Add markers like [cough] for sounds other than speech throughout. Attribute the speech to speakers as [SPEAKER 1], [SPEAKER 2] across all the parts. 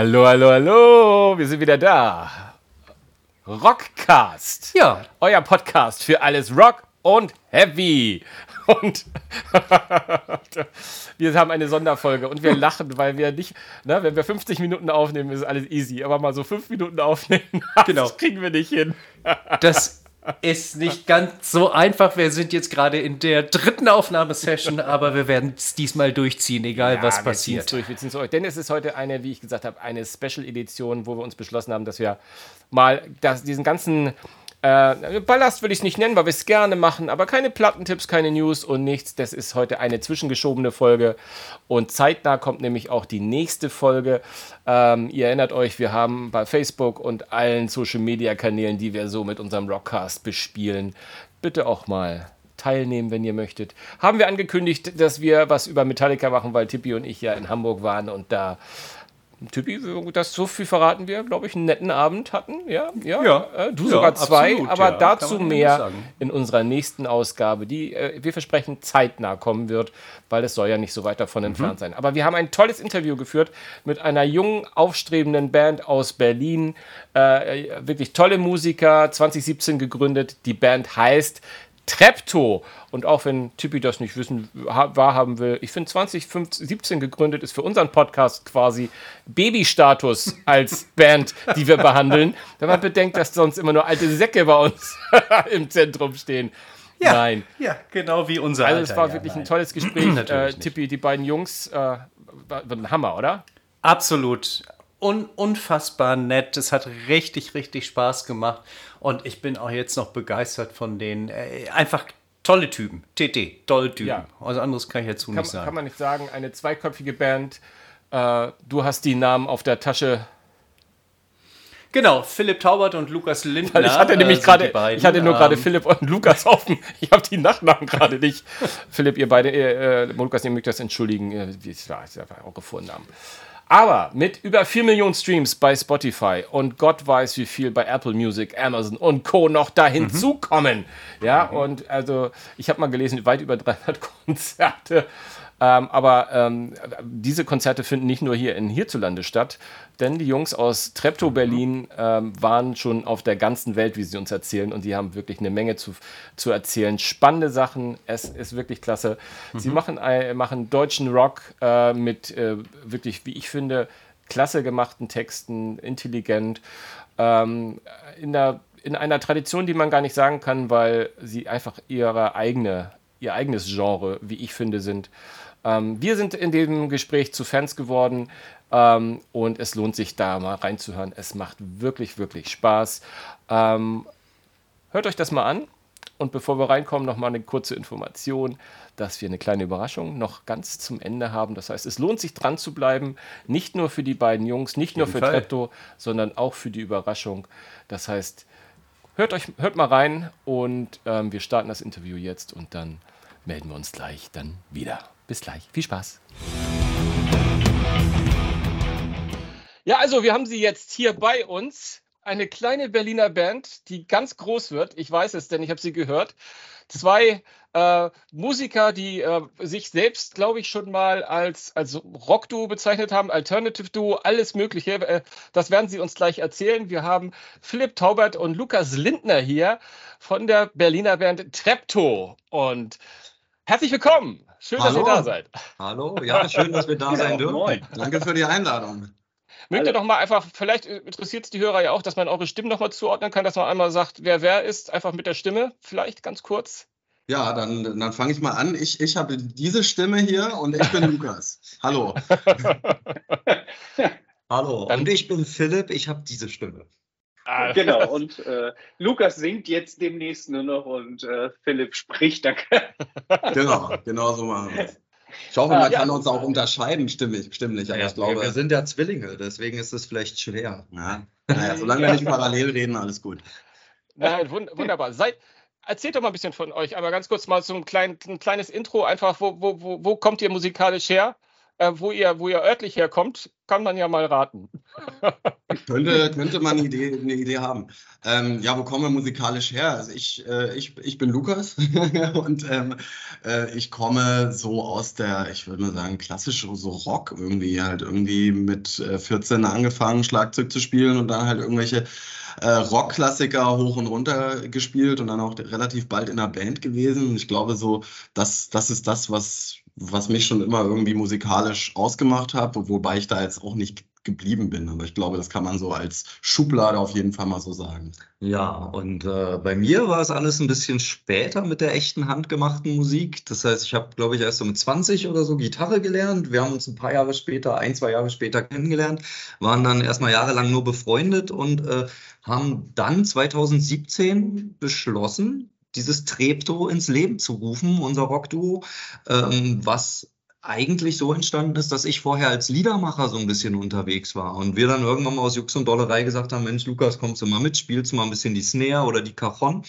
[SPEAKER 1] Hallo, hallo, hallo, wir sind wieder da. Rockcast.
[SPEAKER 2] Ja.
[SPEAKER 1] Euer Podcast für alles Rock und Heavy. Und [laughs] wir haben eine Sonderfolge und wir lachen, weil wir nicht, ne, wenn wir 50 Minuten aufnehmen, ist alles easy. Aber mal so fünf Minuten aufnehmen, [laughs]
[SPEAKER 2] Genau.
[SPEAKER 1] das kriegen wir nicht hin.
[SPEAKER 2] Das ist nicht ganz so einfach. Wir sind jetzt gerade in der dritten Aufnahmesession, aber wir werden es diesmal durchziehen, egal
[SPEAKER 1] Ja,
[SPEAKER 2] was
[SPEAKER 1] wir
[SPEAKER 2] passiert.
[SPEAKER 1] ziehen's Durch, wir durch. Denn es ist heute eine, wie ich gesagt habe, eine Special-Edition, wo wir uns beschlossen haben, dass wir mal das, diesen ganzen äh, Ballast will ich es nicht nennen, weil wir es gerne machen, aber keine Plattentipps, keine News und nichts. Das ist heute eine zwischengeschobene Folge und zeitnah kommt nämlich auch die nächste Folge. Ähm, ihr erinnert euch, wir haben bei Facebook und allen Social-Media-Kanälen, die wir so mit unserem Rockcast bespielen, bitte auch mal teilnehmen, wenn ihr möchtet. Haben wir angekündigt, dass wir was über Metallica machen, weil Tippi und ich ja in Hamburg waren und da Tippi, das so viel verraten wir, glaube ich, einen netten Abend hatten. Ja, ja.
[SPEAKER 2] Ja.
[SPEAKER 1] Äh, du
[SPEAKER 2] Ja,
[SPEAKER 1] sogar zwei,
[SPEAKER 2] absolut,
[SPEAKER 1] aber
[SPEAKER 2] ja,
[SPEAKER 1] dazu mehr in unserer nächsten Ausgabe, die äh, wir versprechen zeitnah kommen wird, weil es soll ja nicht so weit davon entfernt sein. Aber wir haben ein tolles Interview geführt mit einer jungen, aufstrebenden Band aus Berlin. Äh, wirklich tolle Musiker, 2017 gegründet. Die Band heißt Trepto. Und auch wenn Typi das nicht wissen, ha- wahrhaben will, ich finde 2017 gegründet ist für unseren Podcast quasi Babystatus als [laughs] Band, die wir behandeln. Wenn man bedenkt, dass sonst immer nur alte Säcke bei uns [laughs] im Zentrum stehen.
[SPEAKER 2] Ja,
[SPEAKER 1] Nein.
[SPEAKER 2] Ja, genau wie unser
[SPEAKER 1] Also es war
[SPEAKER 2] ja,
[SPEAKER 1] wirklich ein
[SPEAKER 2] nein.
[SPEAKER 1] tolles [clears throat] Gespräch. Äh. Tippi, die beiden Jungs, äh, war war ein Hammer, oder?
[SPEAKER 2] Absolut. Un unfassbar nett. Es hat richtig, richtig Spaß gemacht. Und ich bin auch jetzt noch begeistert von den äh, einfach tolle Typen. TT, tolle Typen.
[SPEAKER 1] Ja.
[SPEAKER 2] Also anderes kann ich dazu
[SPEAKER 1] Kann,
[SPEAKER 2] nicht sagen.
[SPEAKER 1] kann man nicht sagen. Eine zweiköpfige Band. Äh, du hast die Namen auf der Tasche.
[SPEAKER 2] genau, Philipp Taubert und Lukas Lindner.
[SPEAKER 1] Weil ich hatte
[SPEAKER 2] äh,
[SPEAKER 1] nämlich gerade, ich hatte nur gerade
[SPEAKER 2] Ähm,
[SPEAKER 1] Philipp und Lukas offen. Ich habe die Nachnamen gerade nicht. [laughs] Philipp, ihr beide, äh, äh, Lukas, ihr mögt das entschuldigen. Äh, das war das war eure Vornamen. Aber mit über 4 Millionen Streams bei Spotify und Gott weiß, wie viel bei Apple Music, Amazon und Co. noch da hinzukommen. Ja, und also ich habe mal gelesen, weit über 300 [laughs] Konzerte. Ähm, aber ähm, diese Konzerte finden nicht nur hier in hierzulande statt, denn die Jungs aus Treptow Berlin ähm, waren schon auf der ganzen Welt, wie sie uns erzählen, und die haben wirklich eine Menge zu, zu erzählen. Spannende Sachen, es ist wirklich klasse. Sie machen, ein- machen deutschen Rock äh, mit äh, wirklich, wie ich finde, klasse gemachten Texten, intelligent, ähm, in, der, in einer Tradition, die man gar nicht sagen kann, weil sie einfach ihre eigene, ihr eigenes Genre, wie ich finde, sind. Ähm, wir sind in dem Gespräch zu Fans geworden ähm, und es lohnt sich da mal reinzuhören. Es macht wirklich, wirklich Spaß. Ähm, hört euch das mal an. Und bevor wir reinkommen, noch mal eine kurze Information, dass wir eine kleine Überraschung noch ganz zum Ende haben. Das heißt, es lohnt sich dran zu bleiben, nicht nur für die beiden Jungs, nicht nur für
[SPEAKER 2] Fall.
[SPEAKER 1] Treptow, sondern auch für die Überraschung. Das heißt, hört euch, hört mal rein und ähm, wir starten das Interview jetzt und dann melden wir uns gleich dann wieder. Bis gleich. Viel Spaß. Ja, also wir haben sie jetzt hier bei uns. Eine kleine Berliner Band, die ganz groß wird. Ich weiß es, denn ich habe sie gehört. Zwei äh, Musiker, die äh, sich selbst, glaube ich, schon mal als, als Rock-Duo bezeichnet haben, Alternative-Duo, alles Mögliche. Äh, das werden sie uns gleich erzählen. Wir haben Philipp Taubert und Lukas Lindner hier von der Berliner Band Treptow. Und herzlich willkommen. Schön, dass
[SPEAKER 3] Hallo.
[SPEAKER 1] ihr da seid.
[SPEAKER 3] Hallo, ja, schön, dass wir da [laughs] sein dürfen.
[SPEAKER 4] moin.
[SPEAKER 3] Danke für die Einladung.
[SPEAKER 1] Mögt ihr doch mal einfach, vielleicht interessiert es die Hörer ja auch, dass man eure Stimmen noch mal zuordnen kann, dass man einmal sagt, wer wer ist, einfach mit der Stimme, vielleicht ganz kurz.
[SPEAKER 3] Ja, dann, dann fange ich mal an. Ich, ich habe diese Stimme hier und ich bin [laughs] Lukas. Hallo. [laughs]
[SPEAKER 4] Hallo,
[SPEAKER 1] Dann-
[SPEAKER 4] und ich bin Philipp, ich habe diese Stimme.
[SPEAKER 1] Ah,
[SPEAKER 5] Genau, und äh, Lukas singt jetzt demnächst nur noch und äh, Philipp spricht. Dann [laughs]
[SPEAKER 3] Genau, genau so machen wir es. Ich hoffe,
[SPEAKER 1] Ah,
[SPEAKER 3] man
[SPEAKER 1] ja.
[SPEAKER 3] kann uns auch unterscheiden, stimmlich, stimmlich. Aber ich
[SPEAKER 4] wir,
[SPEAKER 3] glaube,
[SPEAKER 4] wir sind ja Zwillinge, deswegen ist es vielleicht schwer.
[SPEAKER 3] ja, naja, solange wir nicht parallel reden, alles gut.
[SPEAKER 1] Nein, wund wunderbar. Seid, erzählt doch mal ein bisschen von euch, aber ganz kurz mal so ein, klein, ein kleines Intro, einfach, wo, wo, wo, wo kommt ihr musikalisch her? Äh, wo, ihr, wo ihr örtlich herkommt, kann man ja mal raten. [laughs]
[SPEAKER 3] könnte, könnte man eine Idee, eine Idee haben. Ähm, ja, wo kommen wir musikalisch her? Also ich, äh, ich, ich bin Lukas [laughs] und ähm, äh, ich komme so aus der, ich würde mal sagen, klassisch so Rock irgendwie, halt irgendwie mit äh, 14 angefangen, Schlagzeug zu spielen und dann halt irgendwelche äh, Rockklassiker hoch und runter gespielt und dann auch relativ bald in einer Band gewesen. Ich glaube so, das, das ist das, was, was mich schon immer irgendwie musikalisch ausgemacht hat, wobei ich da jetzt auch nicht geblieben bin. Aber ich glaube, das kann man so als Schublade auf jeden Fall mal so sagen.
[SPEAKER 4] Ja, und äh, bei mir war es alles ein bisschen später mit der echten handgemachten Musik. Das heißt, ich habe, glaube ich, erst so mit 20 oder so Gitarre gelernt. Wir haben uns ein paar Jahre später, ein, zwei Jahre später kennengelernt, waren dann erstmal jahrelang nur befreundet und äh, haben dann 2017 beschlossen, dieses Trepto ins Leben zu rufen, unser Rockduo, ähm, was eigentlich so entstanden ist, dass ich vorher als Liedermacher so ein bisschen unterwegs war und wir dann irgendwann mal aus Jux und Dollerei gesagt haben, Mensch, Lukas, kommst du mal mit, spielst du mal ein bisschen die Snare oder die Cajon.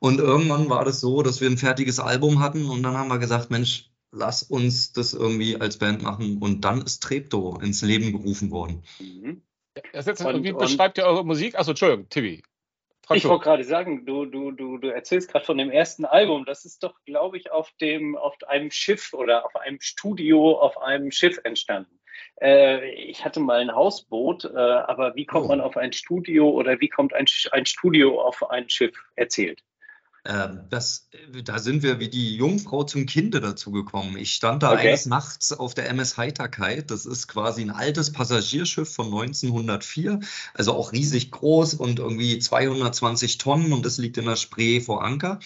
[SPEAKER 4] Und irgendwann war das so, dass wir ein fertiges Album hatten und dann haben wir gesagt, Mensch, lass uns das irgendwie als Band machen und dann ist Trepto ins Leben gerufen worden.
[SPEAKER 1] Mhm. Jetzt, und, wie beschreibt ihr eure Musik? Achso, Entschuldigung, Tibi.
[SPEAKER 5] Ich wollte gerade sagen, du, du, du, du erzählst gerade von dem ersten Album. Das ist doch, glaube ich, auf, dem, auf einem Schiff oder auf einem Studio auf einem Schiff entstanden. Äh, ich hatte mal ein Hausboot, äh, aber wie kommt oh. man auf ein Studio oder wie kommt ein, ein Studio auf ein Schiff erzählt?
[SPEAKER 4] Ähm, das, da sind wir wie die Jungfrau zum Kinde dazu gekommen. Ich stand da okay. eines Nachts auf der MS Heiterkeit. Das ist quasi ein altes Passagierschiff von 1904, also auch riesig groß und irgendwie 220 Tonnen und das liegt in der Spree vor Anker.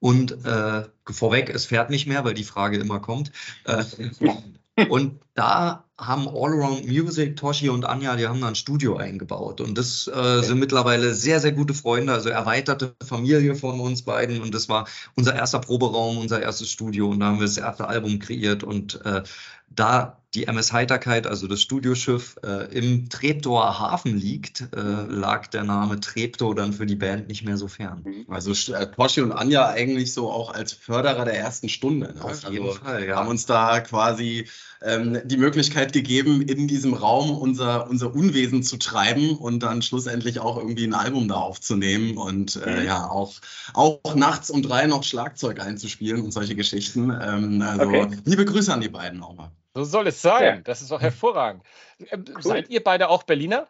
[SPEAKER 4] Und äh, vorweg, es fährt nicht mehr, weil die Frage immer kommt. Äh, [laughs] und da haben Allround Music, Toshi und Anja, die haben da ein Studio eingebaut. Und das äh, sind mittlerweile sehr, sehr gute Freunde, also erweiterte Familie von uns beiden. Und das war unser erster Proberaum, unser erstes Studio. Und da haben wir das erste Album kreiert. Und äh, da die MS Heiterkeit, also das Studioschiff, äh, im Treptower Hafen liegt, äh, lag der Name Treptow dann für die Band nicht mehr so fern.
[SPEAKER 3] Mhm. Also äh, Porsche und Anja eigentlich so auch als Förderer der ersten Stunde. Ne?
[SPEAKER 4] Auf jeden also Fall, ja.
[SPEAKER 3] Haben uns da quasi ähm, die Möglichkeit gegeben, in diesem Raum unser, unser Unwesen zu treiben und dann schlussendlich auch irgendwie ein Album da aufzunehmen und äh, mhm. ja auch, auch nachts um drei noch Schlagzeug einzuspielen und solche Geschichten. Ähm, also okay. liebe Grüße an die beiden auch mal.
[SPEAKER 1] So soll es sein. Ja. Das ist doch hervorragend. Ähm, cool. Seid ihr beide auch Berliner?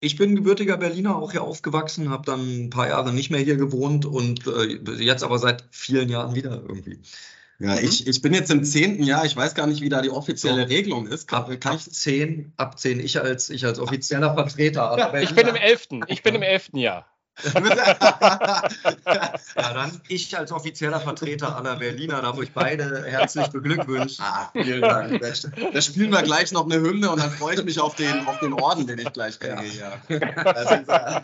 [SPEAKER 4] Ich bin gebürtiger Berliner, auch hier aufgewachsen, habe dann ein paar Jahre nicht mehr hier gewohnt und äh, jetzt aber seit vielen Jahren wieder irgendwie.
[SPEAKER 3] Ja, mhm. ich, ich bin jetzt im zehnten Jahr, ich weiß gar nicht, wie da die offizielle. Regelung ist.
[SPEAKER 4] Kann, ab, kann ich zehn, ab zehn, ich als, ich als offizieller Vertreter.
[SPEAKER 1] ich bin im elften, ich bin im elften Jahr. [laughs]
[SPEAKER 4] ja, dann ich als offizieller Vertreter aller Berliner darf euch beide herzlich beglückwünschen. Ah,
[SPEAKER 3] vielen Dank. Da, spielen wir gleich noch eine Hymne und dann freue ich mich auf den, auf den Orden, den ich gleich kriege. Ja, [laughs] ja.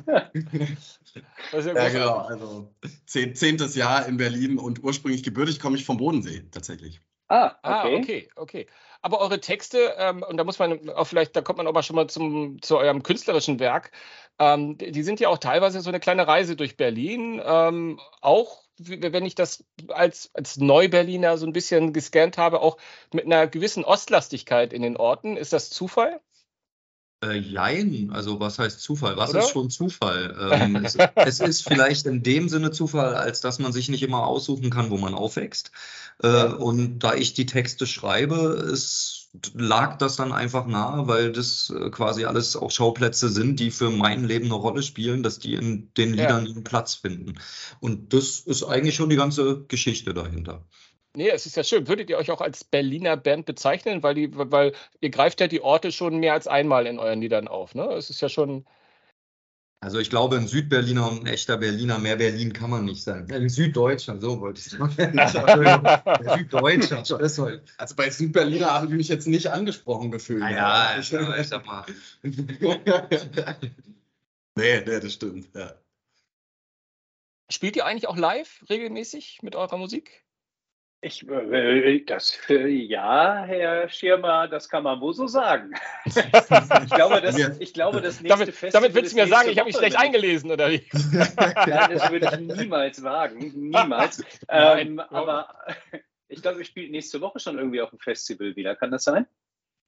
[SPEAKER 3] ja genau. Also zehntes Jahr in Berlin und ursprünglich gebürtig komme ich vom Bodensee tatsächlich.
[SPEAKER 1] Ah, okay. Ah, okay, okay. Aber eure Texte, ähm, und da muss man auch vielleicht, da kommt man aber schon mal zum, zu eurem künstlerischen Werk, ähm, die sind ja auch teilweise so eine kleine Reise durch Berlin. Ähm, auch, wenn ich das als, als Neu-Berliner so ein bisschen gescannt habe, auch mit einer gewissen Ostlastigkeit in den Orten. Ist das Zufall?
[SPEAKER 4] Äh, jein, also was heißt Zufall? Was Oder? ist schon Zufall? Ähm, es, es, ist vielleicht in dem Sinne Zufall, als dass man sich nicht immer aussuchen kann, wo man aufwächst. Äh, und da ich die Texte schreibe, es lag das dann einfach nahe, weil das äh, quasi alles auch Schauplätze sind, die für mein Leben eine Rolle spielen, dass die in den Liedern ja. Platz finden. Und das ist eigentlich schon die ganze Geschichte dahinter.
[SPEAKER 1] Nee, es ist ja schön. Würdet ihr euch auch als Berliner Band bezeichnen? Weil, die, weil ihr greift ja die Orte schon mehr als einmal in euren Liedern auf. Ne? Es ist ja schon.
[SPEAKER 4] Also ich glaube, ein Südberliner und ein echter Berliner, mehr Berlin kann man nicht sein. Ein Süddeutscher, so wollte ich sagen. [laughs]
[SPEAKER 3] Süddeutscher. [laughs] Also bei Südberliner habe ich mich jetzt nicht angesprochen gefühlt.
[SPEAKER 4] Naja, ich, ich sag mal. [laughs]
[SPEAKER 3] nee, nee, das stimmt. Ja.
[SPEAKER 1] Spielt ihr eigentlich auch live regelmäßig mit eurer Musik?
[SPEAKER 5] Ich, äh, das, äh, ja, Herr Schirmer, das kann man wohl so sagen. [laughs] ich glaube, das, ich glaube, das nächste
[SPEAKER 1] damit, Festival Damit willst du mir sagen, ich habe mich schlecht eingelesen, oder wie? [laughs]
[SPEAKER 5] Nein, das würde ich niemals wagen. Niemals. [laughs] Ähm, aber ich glaube, ihr spielt nächste Woche schon irgendwie auf dem Festival wieder. Kann das sein?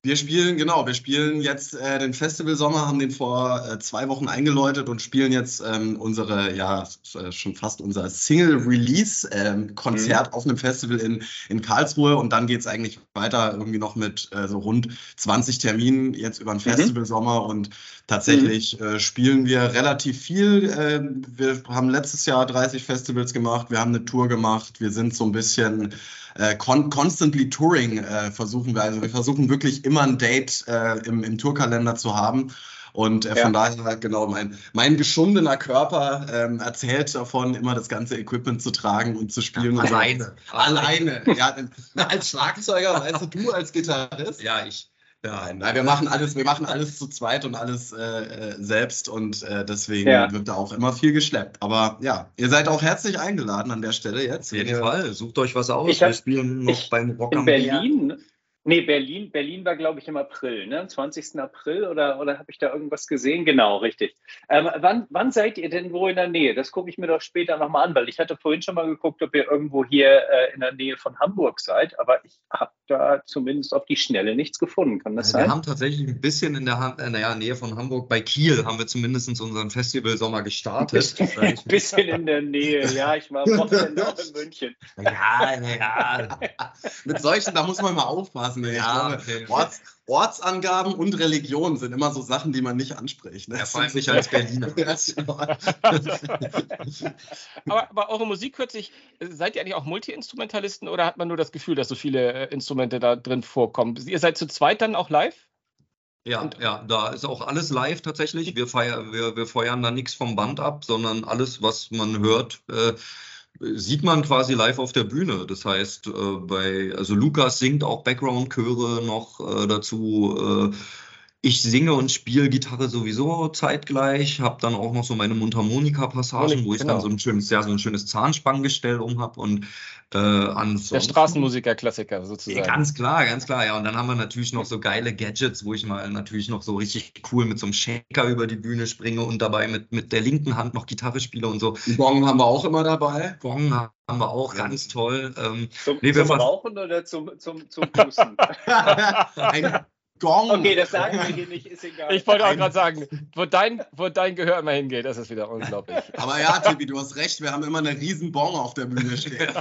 [SPEAKER 3] Wir spielen, genau, wir spielen jetzt äh, den Festival Sommer, haben den vor äh, zwei Wochen eingeläutet und spielen jetzt ähm, unsere, ja, äh, schon fast unser Single-Release-Konzert ähm, mhm. auf einem Festival in, in Karlsruhe und dann geht es eigentlich weiter irgendwie noch mit äh, so rund 20 Terminen jetzt über den mhm. Festival Sommer und tatsächlich mhm. Äh, spielen wir relativ viel. Ähm, wir haben letztes Jahr 30 Festivals gemacht, wir haben eine Tour gemacht, wir sind so ein bisschen äh, con constantly touring äh, versuchen wir. Also wir versuchen wirklich immer ein Date äh, im, im Tourkalender zu haben. Und äh, von ja. daher, genau, mein, mein geschundener Körper ähm, erzählt davon, immer das ganze Equipment zu tragen und zu spielen. Ja,
[SPEAKER 4] alleine.
[SPEAKER 3] Alleine. ja, als Schlagzeuger, weißt du, du als Gitarrist.
[SPEAKER 4] Ja, ich.
[SPEAKER 3] Ja, nein, wir machen alles, wir machen alles zu zweit und alles äh, äh, selbst und äh, deswegen ja. wird da auch immer viel geschleppt. Aber ja, ihr seid auch herzlich eingeladen an der Stelle jetzt.
[SPEAKER 4] Auf jeden Fall, sucht euch was aus. Ich hab, wir spielen noch
[SPEAKER 5] ich,
[SPEAKER 4] beim Rock
[SPEAKER 5] am Berlin. Meer. Nee, Berlin, Berlin war, glaube ich, im April, ne? 20. April oder, oder habe ich da irgendwas gesehen? Genau, richtig. Ähm, wann, wann seid ihr denn wo in der Nähe? Das gucke ich mir doch später nochmal an, weil ich hatte vorhin schon mal geguckt, ob ihr irgendwo hier äh, in der Nähe von Hamburg seid, aber ich habe da zumindest auf die Schnelle nichts gefunden. Kann das
[SPEAKER 4] ja,
[SPEAKER 5] sein?
[SPEAKER 4] Wir haben tatsächlich ein bisschen in der, in der Nähe von Hamburg, bei Kiel haben wir zumindest unseren Festival Sommer gestartet. [laughs]
[SPEAKER 5] ein bisschen in der Nähe, ja, ich war Wochenende auch in München.
[SPEAKER 3] Ja, ja. Mit solchen, da muss man mal aufpassen aufpassen. Ja, okay. Orts, Ortsangaben und Religion sind immer so Sachen, die man nicht anspricht. Ne?
[SPEAKER 4] Ja, vor allem nicht als Berliner. [laughs] [laughs]
[SPEAKER 1] aber, aber eure Musik hört sich, seid ihr eigentlich auch Multi-Instrumentalisten oder hat man nur das Gefühl, dass so viele äh, Instrumente da drin vorkommen? Ihr seid zu zweit dann auch live?
[SPEAKER 4] Ja, ja, da ist auch alles live tatsächlich. Wir, feiern, wir, wir feuern da nichts vom Band ab, sondern alles, was man hört, äh, sieht man quasi live auf der Bühne. Das heißt, äh, bei, also Lukas singt auch Background-Chöre noch äh, dazu. Ich singe und spiele Gitarre sowieso zeitgleich, habe dann auch noch so meine Mundharmonika-Passagen, wo ich genau. dann so ein schönes, ja, so ein schönes Zahnspanngestell um habe und äh,
[SPEAKER 1] ansonsten, Der Straßenmusiker-Klassiker sozusagen.
[SPEAKER 4] Ja, ganz klar, ganz klar, ja. Und dann haben wir natürlich noch so geile Gadgets, wo ich mal natürlich noch so richtig cool mit so einem Shaker über die Bühne springe und dabei mit, mit der linken Hand noch Gitarre spiele und so.
[SPEAKER 3] Gong haben wir auch immer dabei.
[SPEAKER 4] Gong haben wir auch, ganz toll. Ähm,
[SPEAKER 5] zum, nee, zum Rauchen oder zum, zum, zum Pusten? [laughs] [laughs] [laughs]
[SPEAKER 1] Gong. Okay, das sagen wir hier nicht, ist egal. Ich wollte auch gerade sagen, wo dein, wo dein Gehör immer hingeht, das ist wieder unglaublich.
[SPEAKER 3] Aber ja, Tibi, du hast recht, wir haben immer eine riesen Bong auf der Bühne stehen.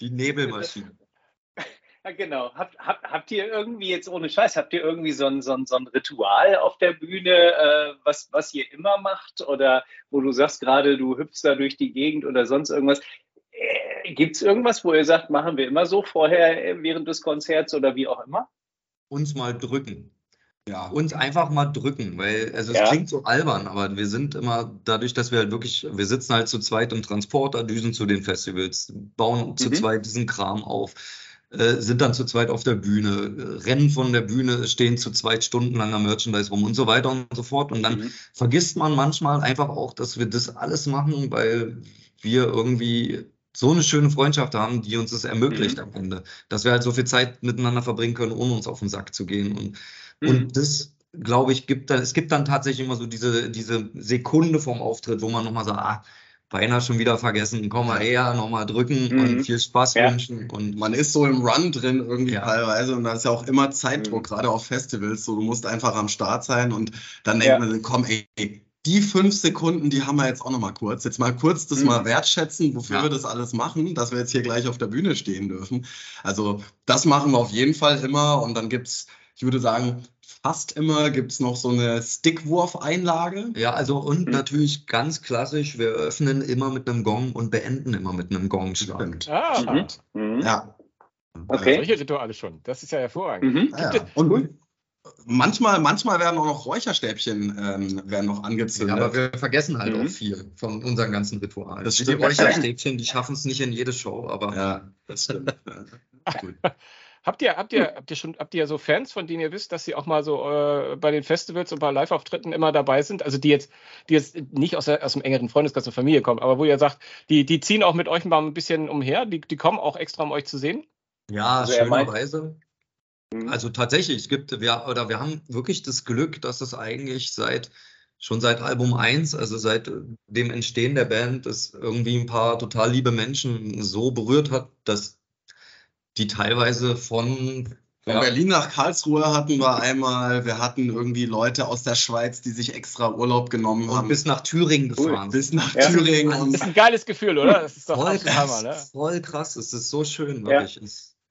[SPEAKER 4] Die Nebelmaschine. [laughs]
[SPEAKER 5] Ja, genau. Habt, habt, habt ihr irgendwie jetzt ohne Scheiß, habt ihr irgendwie so ein, so ein, so ein Ritual auf der Bühne, äh, was, was ihr immer macht? Oder wo du sagst gerade, du hüpfst da durch die Gegend oder sonst irgendwas? Äh, Gibt es irgendwas, wo ihr sagt, machen wir immer so vorher äh, während des Konzerts oder wie auch immer?
[SPEAKER 4] Uns mal drücken. Ja. Uns einfach mal drücken, weil also es ja. klingt so albern, aber wir sind immer dadurch, dass wir halt wirklich, wir sitzen halt zu zweit im Transporter, düsen zu den Festivals, bauen mhm. zu zweit diesen Kram auf, äh, sind dann zu zweit auf der Bühne, rennen von der Bühne, stehen zu zweit stundenlanger Merchandise rum und so weiter und so fort. Und dann mhm. vergisst man manchmal einfach auch, dass wir das alles machen, weil wir irgendwie so eine schöne Freundschaft haben, die uns das ermöglicht mhm. am Ende. Dass wir halt so viel Zeit miteinander verbringen können, ohne uns auf den Sack zu gehen. Und, mhm. und das, glaube ich, gibt dann, es gibt dann tatsächlich immer so diese, diese Sekunde vom Auftritt, wo man nochmal sagt, ah, beinahe schon wieder vergessen, komm mal her, nochmal drücken mhm. und viel Spaß ja. wünschen. Und
[SPEAKER 3] man ist so im Run drin irgendwie ja. teilweise und da ist ja auch immer Zeitdruck, mhm. gerade auf Festivals. So, du musst einfach am Start sein und dann denkt ja. man, komm, ey, die fünf Sekunden, die haben wir jetzt auch noch mal kurz. Jetzt mal kurz das mhm. mal wertschätzen, wofür ja. wir das alles machen, dass wir jetzt hier gleich auf der Bühne stehen dürfen. Also das machen wir auf jeden Fall immer. Und dann gibt es, ich würde sagen, fast immer gibt es noch so eine Stickwurf-Einlage.
[SPEAKER 4] Ja, also und mhm. natürlich ganz klassisch, wir öffnen immer mit einem Gong und beenden immer mit einem Gongschlag.
[SPEAKER 1] Ah. Mhm. mhm. Ja. Okay. Also solche Rituale schon. Das ist ja hervorragend.
[SPEAKER 3] Mhm. Ja, ja. Und, Manchmal, manchmal werden auch noch Räucherstäbchen ähm, werden noch angezündet.
[SPEAKER 4] Ja, aber wir vergessen halt mhm. auch viel von unseren ganzen Ritualen. Das stimmt. Die Räucherstäbchen, die schaffen es nicht in jede Show, aber.
[SPEAKER 3] Ja, das stimmt. [laughs] [laughs]
[SPEAKER 1] habt ihr, habt ihr, habt ihr schon, habt ihr so Fans, von denen ihr wisst, dass sie auch mal so äh, bei den Festivals und bei Live-Auftritten immer dabei sind? Also die jetzt, die jetzt nicht aus, der, aus dem engeren Freundeskreis und Familie kommen, aber wo ihr sagt, die, die ziehen auch mit euch mal ein bisschen umher, die, die kommen auch extra, um euch zu sehen?
[SPEAKER 4] Ja, also schönerweise. Mhm. Also tatsächlich, es gibt, wir, oder wir haben wirklich das Glück, dass es eigentlich seit schon seit Album 1, also seit dem Entstehen der Band, das irgendwie ein paar total liebe Menschen so berührt hat, dass die teilweise von
[SPEAKER 3] von ja. Berlin nach Karlsruhe hatten wir einmal, wir hatten irgendwie Leute aus der Schweiz, die sich extra Urlaub genommen und haben.
[SPEAKER 4] Bis nach Thüringen gefahren.
[SPEAKER 3] Cool. Bis nach ja. Thüringen.
[SPEAKER 1] Das ist ein geiles Gefühl, oder? Das ist doch
[SPEAKER 4] voll krass, Hammer, ne? Voll krass, es ist so schön, wirklich. Ja.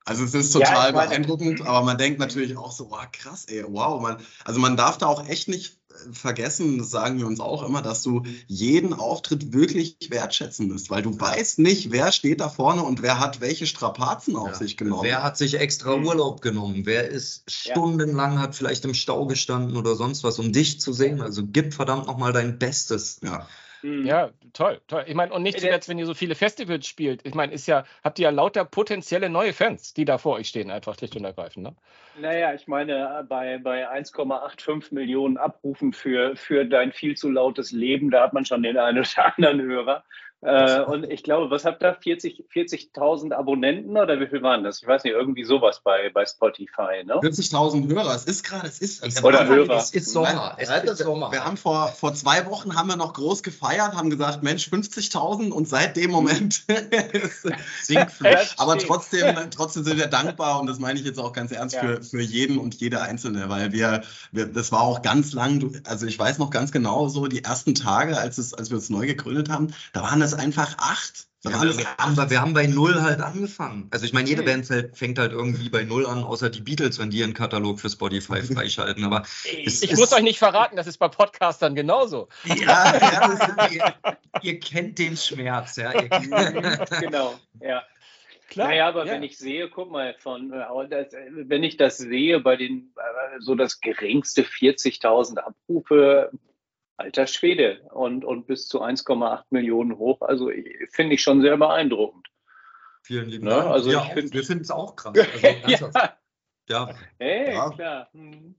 [SPEAKER 3] Also es ist total ja, beeindruckend, aber man denkt natürlich auch so, wow, krass, ey, wow. Man, also man darf da auch echt nicht vergessen, das sagen wir uns auch immer, dass du jeden Auftritt wirklich wertschätzen musst, weil du weißt nicht, wer steht da vorne und wer hat welche Strapazen auf ja. sich genommen.
[SPEAKER 4] Wer hat sich extra mhm. Urlaub genommen? Wer ist stundenlang, ja. hat vielleicht im Stau gestanden oder sonst was, um dich zu sehen? Also gib verdammt nochmal dein Bestes.
[SPEAKER 1] Ja. Mhm. Ja, toll, toll. Ich meine, und nicht zuletzt, wenn ihr so viele Festivals spielt. Ich meine, ist ja, habt ihr ja lauter potenzielle neue Fans, die da vor euch stehen, einfach schlicht und ergreifend. Ne?
[SPEAKER 5] Naja, ich meine, bei, bei 1,85 Millionen Abrufen für, für dein viel zu lautes Leben, da hat man schon den einen oder anderen Hörer. Äh, und ich glaube, was habt ihr? 40.000 40 Abonnenten oder wie viel waren das? Ich weiß nicht, irgendwie sowas bei, bei Spotify. Ne?
[SPEAKER 3] 40.000 Hörer. Es ist gerade, es ist.
[SPEAKER 5] Es oder Hörer.
[SPEAKER 3] Es ist Sommer. Es ist Sommer. Wir haben vor, vor zwei Wochen haben wir noch groß gefeiert, haben gesagt, Mensch, 50.000 und seit dem Moment [laughs] [laughs] Aber trotzdem, trotzdem sind wir dankbar und das meine ich jetzt auch ganz ernst ja. für, für jeden und jede Einzelne, weil wir, wir, das war auch ganz lang, also ich weiß noch ganz genau so die ersten Tage, als, es, als wir uns neu gegründet haben, da waren das es einfach acht.
[SPEAKER 4] Ja, wir, haben, wir, haben, bei Null halt angefangen. Also ich meine, jede Band fängt halt irgendwie bei Null an, außer die Beatles, wenn die einen Katalog für Spotify [laughs] freischalten. Aber
[SPEAKER 1] ich ist, muss euch nicht verraten, das ist bei Podcastern genauso.
[SPEAKER 4] Ja, ja ist, ihr, ihr, kennt den Schmerz, ja. [laughs]
[SPEAKER 5] genau, ja. Klar, naja, aber ja. wenn ich sehe, guck mal, von, äh, wenn ich das sehe, bei den äh, so das geringste 40.000 Abrufe, alter Schwede und, und bis zu 1,8 Millionen hoch. Also finde ich schon sehr beeindruckend.
[SPEAKER 3] Vielen lieben ne? Dank.
[SPEAKER 4] Also
[SPEAKER 3] ja,
[SPEAKER 4] find, wir finden es auch krass. [laughs]
[SPEAKER 3] Also ja. ja.
[SPEAKER 5] Hey, ja. klar. Hm.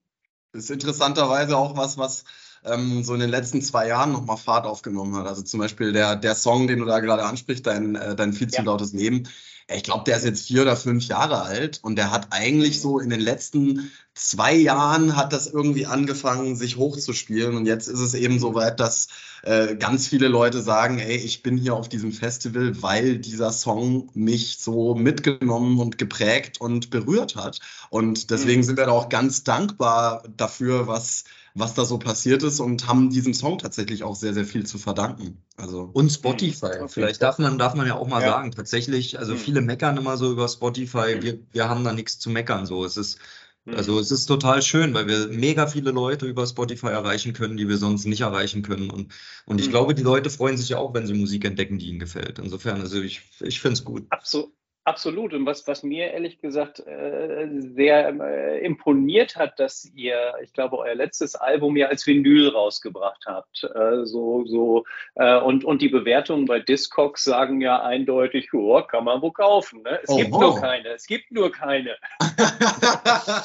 [SPEAKER 3] Das ist interessanterweise auch was, was ähm, so in den letzten zwei Jahren nochmal Fahrt aufgenommen hat. Also zum Beispiel der, der Song, den du da gerade ansprichst, dein, äh, dein viel zu lautes Leben. Ich glaube, der ist jetzt vier oder fünf Jahre alt und der hat eigentlich so in den letzten zwei Jahren hat das irgendwie angefangen, sich hochzuspielen. Und jetzt ist es eben so weit, dass äh, ganz viele Leute sagen, ey, ich bin hier auf diesem Festival, weil dieser Song mich so mitgenommen und geprägt und berührt hat. Und deswegen mhm. sind wir da auch ganz dankbar dafür, was was da so passiert ist und haben diesem Song tatsächlich auch sehr, sehr viel zu verdanken. Also
[SPEAKER 4] und Spotify. Vielleicht darf man, darf man ja auch mal ja. sagen, tatsächlich, also mhm. viele meckern immer so über Spotify. Wir, wir haben da nichts zu meckern. So, es ist, mhm. also es ist total schön, weil wir mega viele Leute über Spotify erreichen können, die wir sonst nicht erreichen können. Und, und ich mhm. glaube, die Leute freuen sich ja auch, wenn sie Musik entdecken, die ihnen gefällt. Insofern, also ich, ich finde es gut.
[SPEAKER 5] Absolut. Absolut. Und was, was mir ehrlich gesagt äh, sehr äh, imponiert hat, dass ihr, ich glaube, euer letztes Album ja als Vinyl rausgebracht habt. Äh, so, so, äh, und, und die Bewertungen bei Discogs sagen ja eindeutig, oh, kann man wo kaufen. Ne? Es oh, gibt oh. nur keine. Es gibt nur keine. [laughs]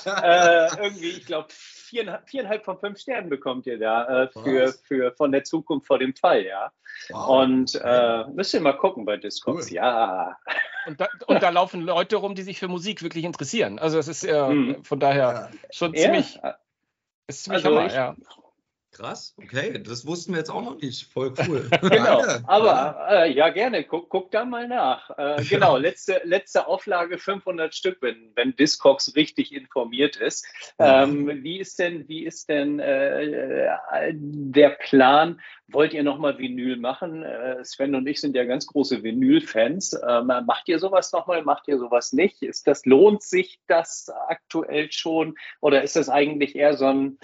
[SPEAKER 5] Äh, irgendwie, ich glaube, viereinhalb, viereinhalb von fünf Sternen bekommt ihr da äh, für, für von der Zukunft vor dem Fall, ja. Wow. Und äh, müsst ihr mal gucken bei Discogs, cool. ja.
[SPEAKER 1] Und da, und da, laufen Leute rum, die sich für Musik wirklich interessieren. Also es ist äh, mhm. von daher schon ziemlich, ja. ist ziemlich also
[SPEAKER 4] Hammer, ich, ja. Krass, okay, das wussten wir jetzt auch noch nicht. Voll [laughs] cool.
[SPEAKER 5] genau, aber äh, ja, gerne, guck, guck da mal nach. Äh, [laughs] genau, letzte, letzte Auflage 500 Stück, wenn, wenn Discogs richtig informiert ist. Ähm, wie ist denn, wie ist denn äh, der Plan? Wollt ihr nochmal Vinyl machen? Äh, Sven und ich sind ja ganz große Vinyl-Fans. Ähm, macht ihr sowas nochmal? Macht ihr sowas nicht? Ist das, lohnt sich das aktuell schon? Oder ist das eigentlich eher so ein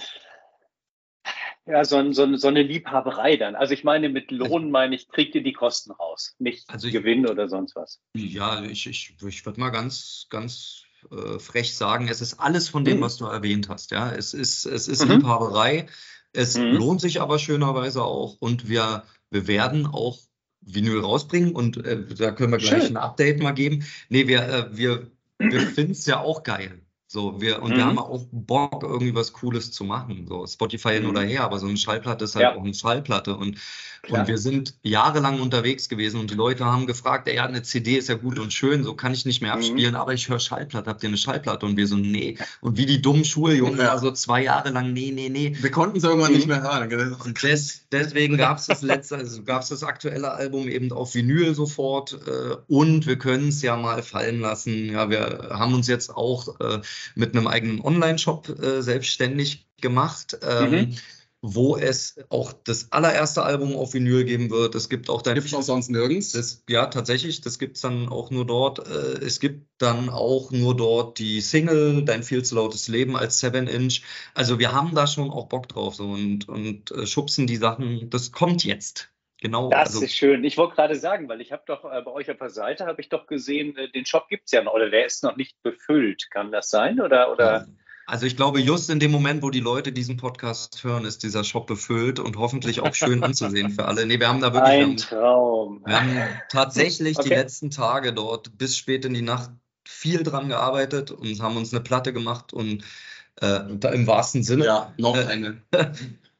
[SPEAKER 5] ja, so, so, so eine Liebhaberei dann. Also ich meine, mit Lohn meine ich, kriegt ihr die Kosten raus, nicht also ich, Gewinn oder sonst was.
[SPEAKER 4] Ja, ich, ich, ich würde mal ganz, ganz äh, frech sagen, es ist alles von dem, mhm. was du erwähnt hast. Ja, es ist, es ist mhm. Liebhaberei. Es mhm. lohnt sich aber schönerweise auch und wir, wir werden auch Vinyl rausbringen und äh, da können wir gleich Schön. ein Update mal geben. Nee, wir, äh, wir, wir [clears throat] finden es ja auch geil So, wir, und
[SPEAKER 5] Mhm.
[SPEAKER 4] wir haben auch Bock, irgendwie was Cooles zu machen. So, Spotify hin
[SPEAKER 5] Mhm.
[SPEAKER 4] oder her, aber so eine Schallplatte ist halt
[SPEAKER 5] Ja.
[SPEAKER 4] auch eine Schallplatte. Und,
[SPEAKER 5] Klar.
[SPEAKER 4] und wir sind jahrelang unterwegs gewesen und die Leute haben gefragt, ja, eine CD ist ja gut und schön, so kann ich nicht mehr
[SPEAKER 5] Mhm.
[SPEAKER 4] abspielen, aber ich höre Schallplatte, habt ihr eine Schallplatte? Und wir so, nee. Und wie die dummen Schuljungen,
[SPEAKER 3] Ja.
[SPEAKER 4] also zwei Jahre lang, nee, nee, nee.
[SPEAKER 3] Wir konnten es irgendwann
[SPEAKER 5] Mhm.
[SPEAKER 3] nicht mehr hören.
[SPEAKER 4] Und des, deswegen gab es das letzte, also gab es das aktuelle Album eben auf Vinyl sofort äh, und wir können es ja mal fallen lassen. Ja, wir haben uns jetzt auch äh, mit einem eigenen Online-Shop äh, selbstständig gemacht. Ähm,
[SPEAKER 5] Mhm.
[SPEAKER 4] Wo es auch das allererste Album auf Vinyl geben wird. Es gibt auch dann
[SPEAKER 3] Gibt es auch sonst nirgends.
[SPEAKER 4] das, ja, tatsächlich, das gibt es dann auch nur dort. Äh, es gibt dann auch nur dort die Single Dein viel zu lautes Leben als 7-Inch. Also wir haben da schon auch Bock drauf so und, und äh, schubsen die Sachen. Das kommt jetzt. Genau.
[SPEAKER 5] Das
[SPEAKER 4] also,
[SPEAKER 5] ist schön. Ich wollte gerade sagen, weil ich habe doch äh, bei euch auf der Seite habe ich doch gesehen, äh, den Shop gibt es ja noch oder der ist noch nicht befüllt. Kann das sein? Oder, oder?
[SPEAKER 4] also ich glaube, just in dem Moment, wo die Leute diesen Podcast hören, ist dieser Shop befüllt und hoffentlich auch schön [laughs] anzusehen für alle. Nee, wir haben da wirklich. wir
[SPEAKER 5] Ein
[SPEAKER 4] haben,
[SPEAKER 5] Traum.
[SPEAKER 4] Wir haben tatsächlich die
[SPEAKER 5] Okay.
[SPEAKER 4] letzten Tage dort bis spät in die Nacht viel dran gearbeitet und haben uns eine Platte gemacht und äh, im wahrsten Sinne.
[SPEAKER 3] Ja, noch
[SPEAKER 4] Äh,
[SPEAKER 3] eine. [laughs]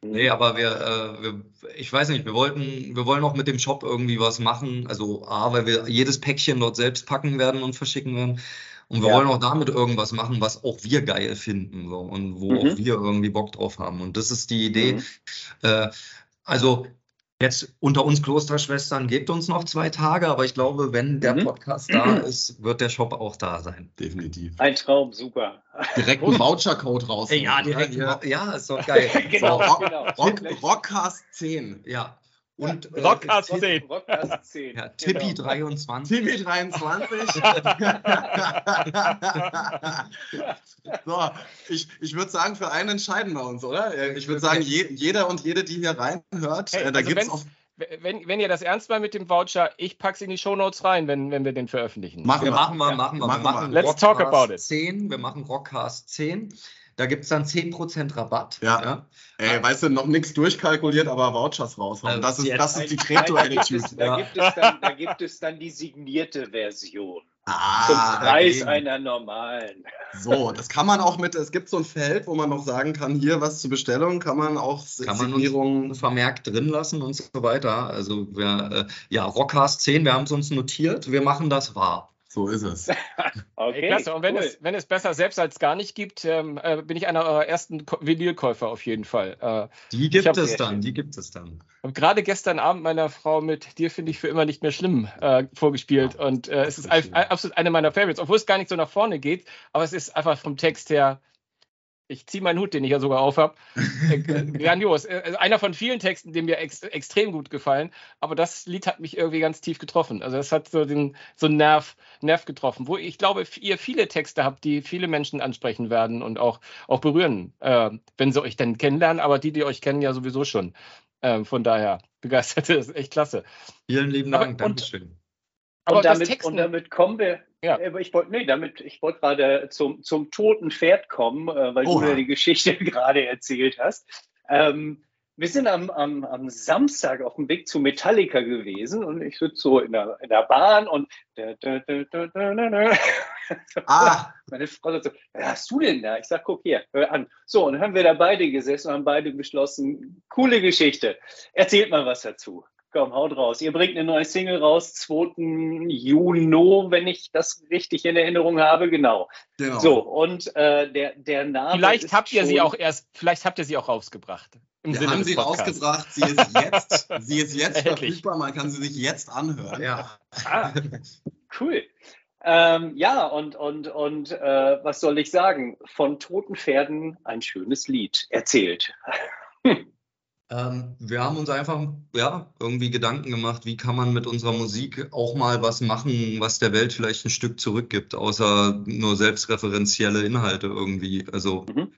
[SPEAKER 4] Nee, aber wir, äh, wir, ich weiß nicht, wir wollten, wir wollen auch mit dem Shop irgendwie was machen. Also A, weil wir jedes Päckchen dort selbst packen werden und verschicken werden. Und wir
[SPEAKER 5] Ja.
[SPEAKER 4] wollen auch damit irgendwas machen, was auch wir geil finden so, und wo
[SPEAKER 5] Mhm.
[SPEAKER 4] auch wir irgendwie Bock drauf haben. Und das ist die Idee.
[SPEAKER 5] Mhm.
[SPEAKER 4] Äh, also jetzt unter uns Klosterschwestern gebt uns noch zwei Tage, aber ich glaube, wenn der
[SPEAKER 5] Mhm.
[SPEAKER 4] Podcast da ist, wird der Shop auch da sein.
[SPEAKER 3] Definitiv.
[SPEAKER 5] Ein Traum, super.
[SPEAKER 3] Direkt einen Vouchercode raus.
[SPEAKER 4] Ja, direkt.
[SPEAKER 3] Ja,
[SPEAKER 4] Ja, ist doch geil. [laughs]
[SPEAKER 5] genau,
[SPEAKER 3] Rock-
[SPEAKER 5] genau.
[SPEAKER 3] Rock, Rockcast 10.
[SPEAKER 4] Ja. Und äh,
[SPEAKER 1] Rockcast
[SPEAKER 4] Tipp-
[SPEAKER 1] 10.
[SPEAKER 5] Rockcast 10.
[SPEAKER 4] Ja, Tippi
[SPEAKER 5] Genau.
[SPEAKER 4] 23.
[SPEAKER 3] TV 23. so, ich, ich würde sagen, für einen entscheiden wir uns, oder? Äh, Ich würde sagen, je, jeder und jede, die hier reinhört,
[SPEAKER 1] Hey,
[SPEAKER 3] äh, da
[SPEAKER 1] also
[SPEAKER 3] gibt es auch.
[SPEAKER 1] Wenn, wenn ihr das ernst meint mit dem Voucher, ich pack's in die Shownotes rein, wenn, wenn wir den veröffentlichen.
[SPEAKER 3] Machen
[SPEAKER 4] Wir
[SPEAKER 3] wir.
[SPEAKER 4] machen wir,
[SPEAKER 5] Ja,
[SPEAKER 4] machen wir.
[SPEAKER 3] machen
[SPEAKER 4] wir machen
[SPEAKER 1] wir. Let's talk
[SPEAKER 4] Rockcast
[SPEAKER 1] about it.
[SPEAKER 4] 10. Wir machen Rockcast 10. Da gibt es dann 10% Rabatt.
[SPEAKER 3] Ja. Ey, weißt du, noch nichts durchkalkuliert, aber Vouchers raushauen.
[SPEAKER 4] Also
[SPEAKER 3] Das ist, das ist die
[SPEAKER 5] Nein, da, gibt es, da,
[SPEAKER 4] Ja.
[SPEAKER 5] gibt es dann, da gibt es dann die signierte Version. Zum
[SPEAKER 3] Ah,
[SPEAKER 5] Preis
[SPEAKER 4] dagegen.
[SPEAKER 5] einer normalen.
[SPEAKER 3] so, das kann man auch mit, es gibt so ein Feld, wo man noch sagen kann, hier was zur Bestellung, kann man auch
[SPEAKER 4] Kann man
[SPEAKER 3] Signierungen.
[SPEAKER 4] vermerkt drin lassen und so weiter. Also wir, äh, ja, Rockcast 10, wir haben es uns notiert. Wir machen das wahr.
[SPEAKER 3] So ist es. [laughs]
[SPEAKER 5] Okay,
[SPEAKER 1] klasse. Und wenn,
[SPEAKER 5] cool.
[SPEAKER 1] es, wenn es besser selbst als gar nicht gibt, ähm, äh, bin ich einer eurer ersten Vinylkäufer auf jeden Fall. Äh,
[SPEAKER 4] Die gibt
[SPEAKER 1] hab-
[SPEAKER 4] es dann, die gibt es dann.
[SPEAKER 1] habe gerade gestern Abend meiner Frau mit Dir finde ich für immer nicht mehr schlimm äh, vorgespielt. Und äh, es ist
[SPEAKER 3] ist
[SPEAKER 1] absolut eine meiner Favorites, obwohl es gar nicht so nach vorne geht, aber es ist einfach vom Text her. Ich ziehe meinen Hut, den ich ja sogar auf habe. Äh, [laughs] grandios. Äh, also einer von vielen Texten, die mir ex extrem gut gefallen. Aber das Lied hat mich irgendwie ganz tief getroffen. Also es hat so den so einen Nerv, Nerv getroffen, wo ich glaube, ihr viele Texte habt, die viele Menschen ansprechen werden und auch, auch berühren, äh, wenn sie euch denn kennenlernen. Aber die, die euch kennen, ja sowieso schon. Ähm, von daher [laughs] begeistert, das ist echt klasse.
[SPEAKER 4] Vielen lieben
[SPEAKER 1] Aber-
[SPEAKER 4] Dank,
[SPEAKER 1] und-
[SPEAKER 4] Dankeschön.
[SPEAKER 1] Aber
[SPEAKER 5] und, damit,
[SPEAKER 1] Texten,
[SPEAKER 5] und damit kommen wir.
[SPEAKER 1] Ja.
[SPEAKER 5] äh, Ich wollte nee, damit, ich wollte gerade zum, zum toten Pferd kommen, äh, weil
[SPEAKER 3] Oha.
[SPEAKER 5] du ja die Geschichte [laughs] gerade erzählt hast. Ähm, wir sind am, am, am Samstag auf dem Weg zu Metallica gewesen und ich sitze so in der, in der Bahn und.
[SPEAKER 3] Ah, [laughs]
[SPEAKER 5] meine Frau sagt so, was hast du denn da? Ich sag, guck hier, hör an. So, und dann haben wir da beide gesessen und haben beide beschlossen, coole Geschichte. Erzählt mal was dazu. Komm, haut raus. Ihr bringt eine neue Single raus, 2. Juni, wenn ich das richtig in Erinnerung habe, genau.
[SPEAKER 3] genau.
[SPEAKER 5] So, und äh, der, der Name.
[SPEAKER 1] vielleicht
[SPEAKER 5] ist
[SPEAKER 1] habt ihr sie auch erst, vielleicht habt ihr sie auch rausgebracht. Im
[SPEAKER 3] Wir
[SPEAKER 1] Sinne
[SPEAKER 3] haben sie
[SPEAKER 1] Podcasts.
[SPEAKER 3] rausgebracht. Sie ist jetzt, [laughs] sie ist jetzt verfügbar. Man kann sie sich jetzt anhören.
[SPEAKER 4] Ja. [laughs]
[SPEAKER 5] Ah, cool. Ähm, ja, und, und, und äh, was soll ich sagen? Von toten Pferden ein schönes Lied erzählt. [laughs]
[SPEAKER 4] Ähm, wir haben uns einfach ja, irgendwie Gedanken gemacht, wie kann man mit unserer Musik auch mal was machen, was der Welt vielleicht ein Stück zurückgibt, außer nur selbstreferenzielle Inhalte irgendwie. Also
[SPEAKER 5] Mhm.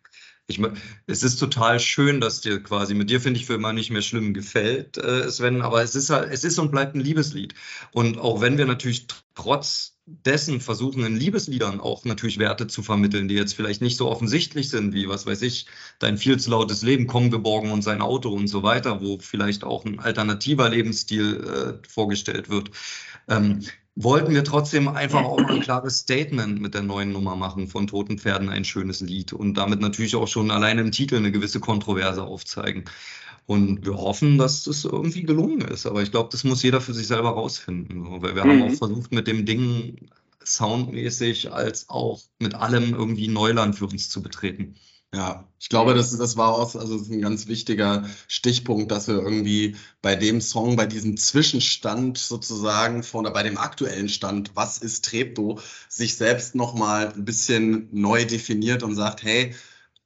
[SPEAKER 4] ich, es ist total schön, dass dir quasi, mit dir finde ich für immer nicht mehr schlimm gefällt, äh, Sven, aber es ist halt, es ist und bleibt ein Liebeslied. Und auch wenn wir natürlich trotz dessen versuchen, in Liebesliedern auch natürlich Werte zu vermitteln, die jetzt vielleicht nicht so offensichtlich sind, wie, was weiß ich, dein viel zu lautes Leben, komm, wir borgen uns ein Auto und so weiter, wo vielleicht auch ein alternativer Lebensstil äh, vorgestellt wird. Ähm, wollten wir trotzdem einfach auch ein klares Statement mit der neuen Nummer machen von Toten Pferden ein schönes Lied und damit natürlich auch schon alleine im Titel eine gewisse Kontroverse aufzeigen. Und wir hoffen, dass das irgendwie gelungen ist. Aber ich glaube, das muss jeder für sich selber rausfinden. Weil wir mhm. haben auch versucht, mit dem Ding soundmäßig als auch mit allem irgendwie Neuland für uns zu betreten.
[SPEAKER 3] Ja, ich glaube, das, das war auch also ein ganz wichtiger Stichpunkt, dass wir irgendwie bei dem Song, bei diesem Zwischenstand sozusagen von bei dem aktuellen Stand, was ist Trepto, sich selbst nochmal ein bisschen neu definiert und sagt, hey,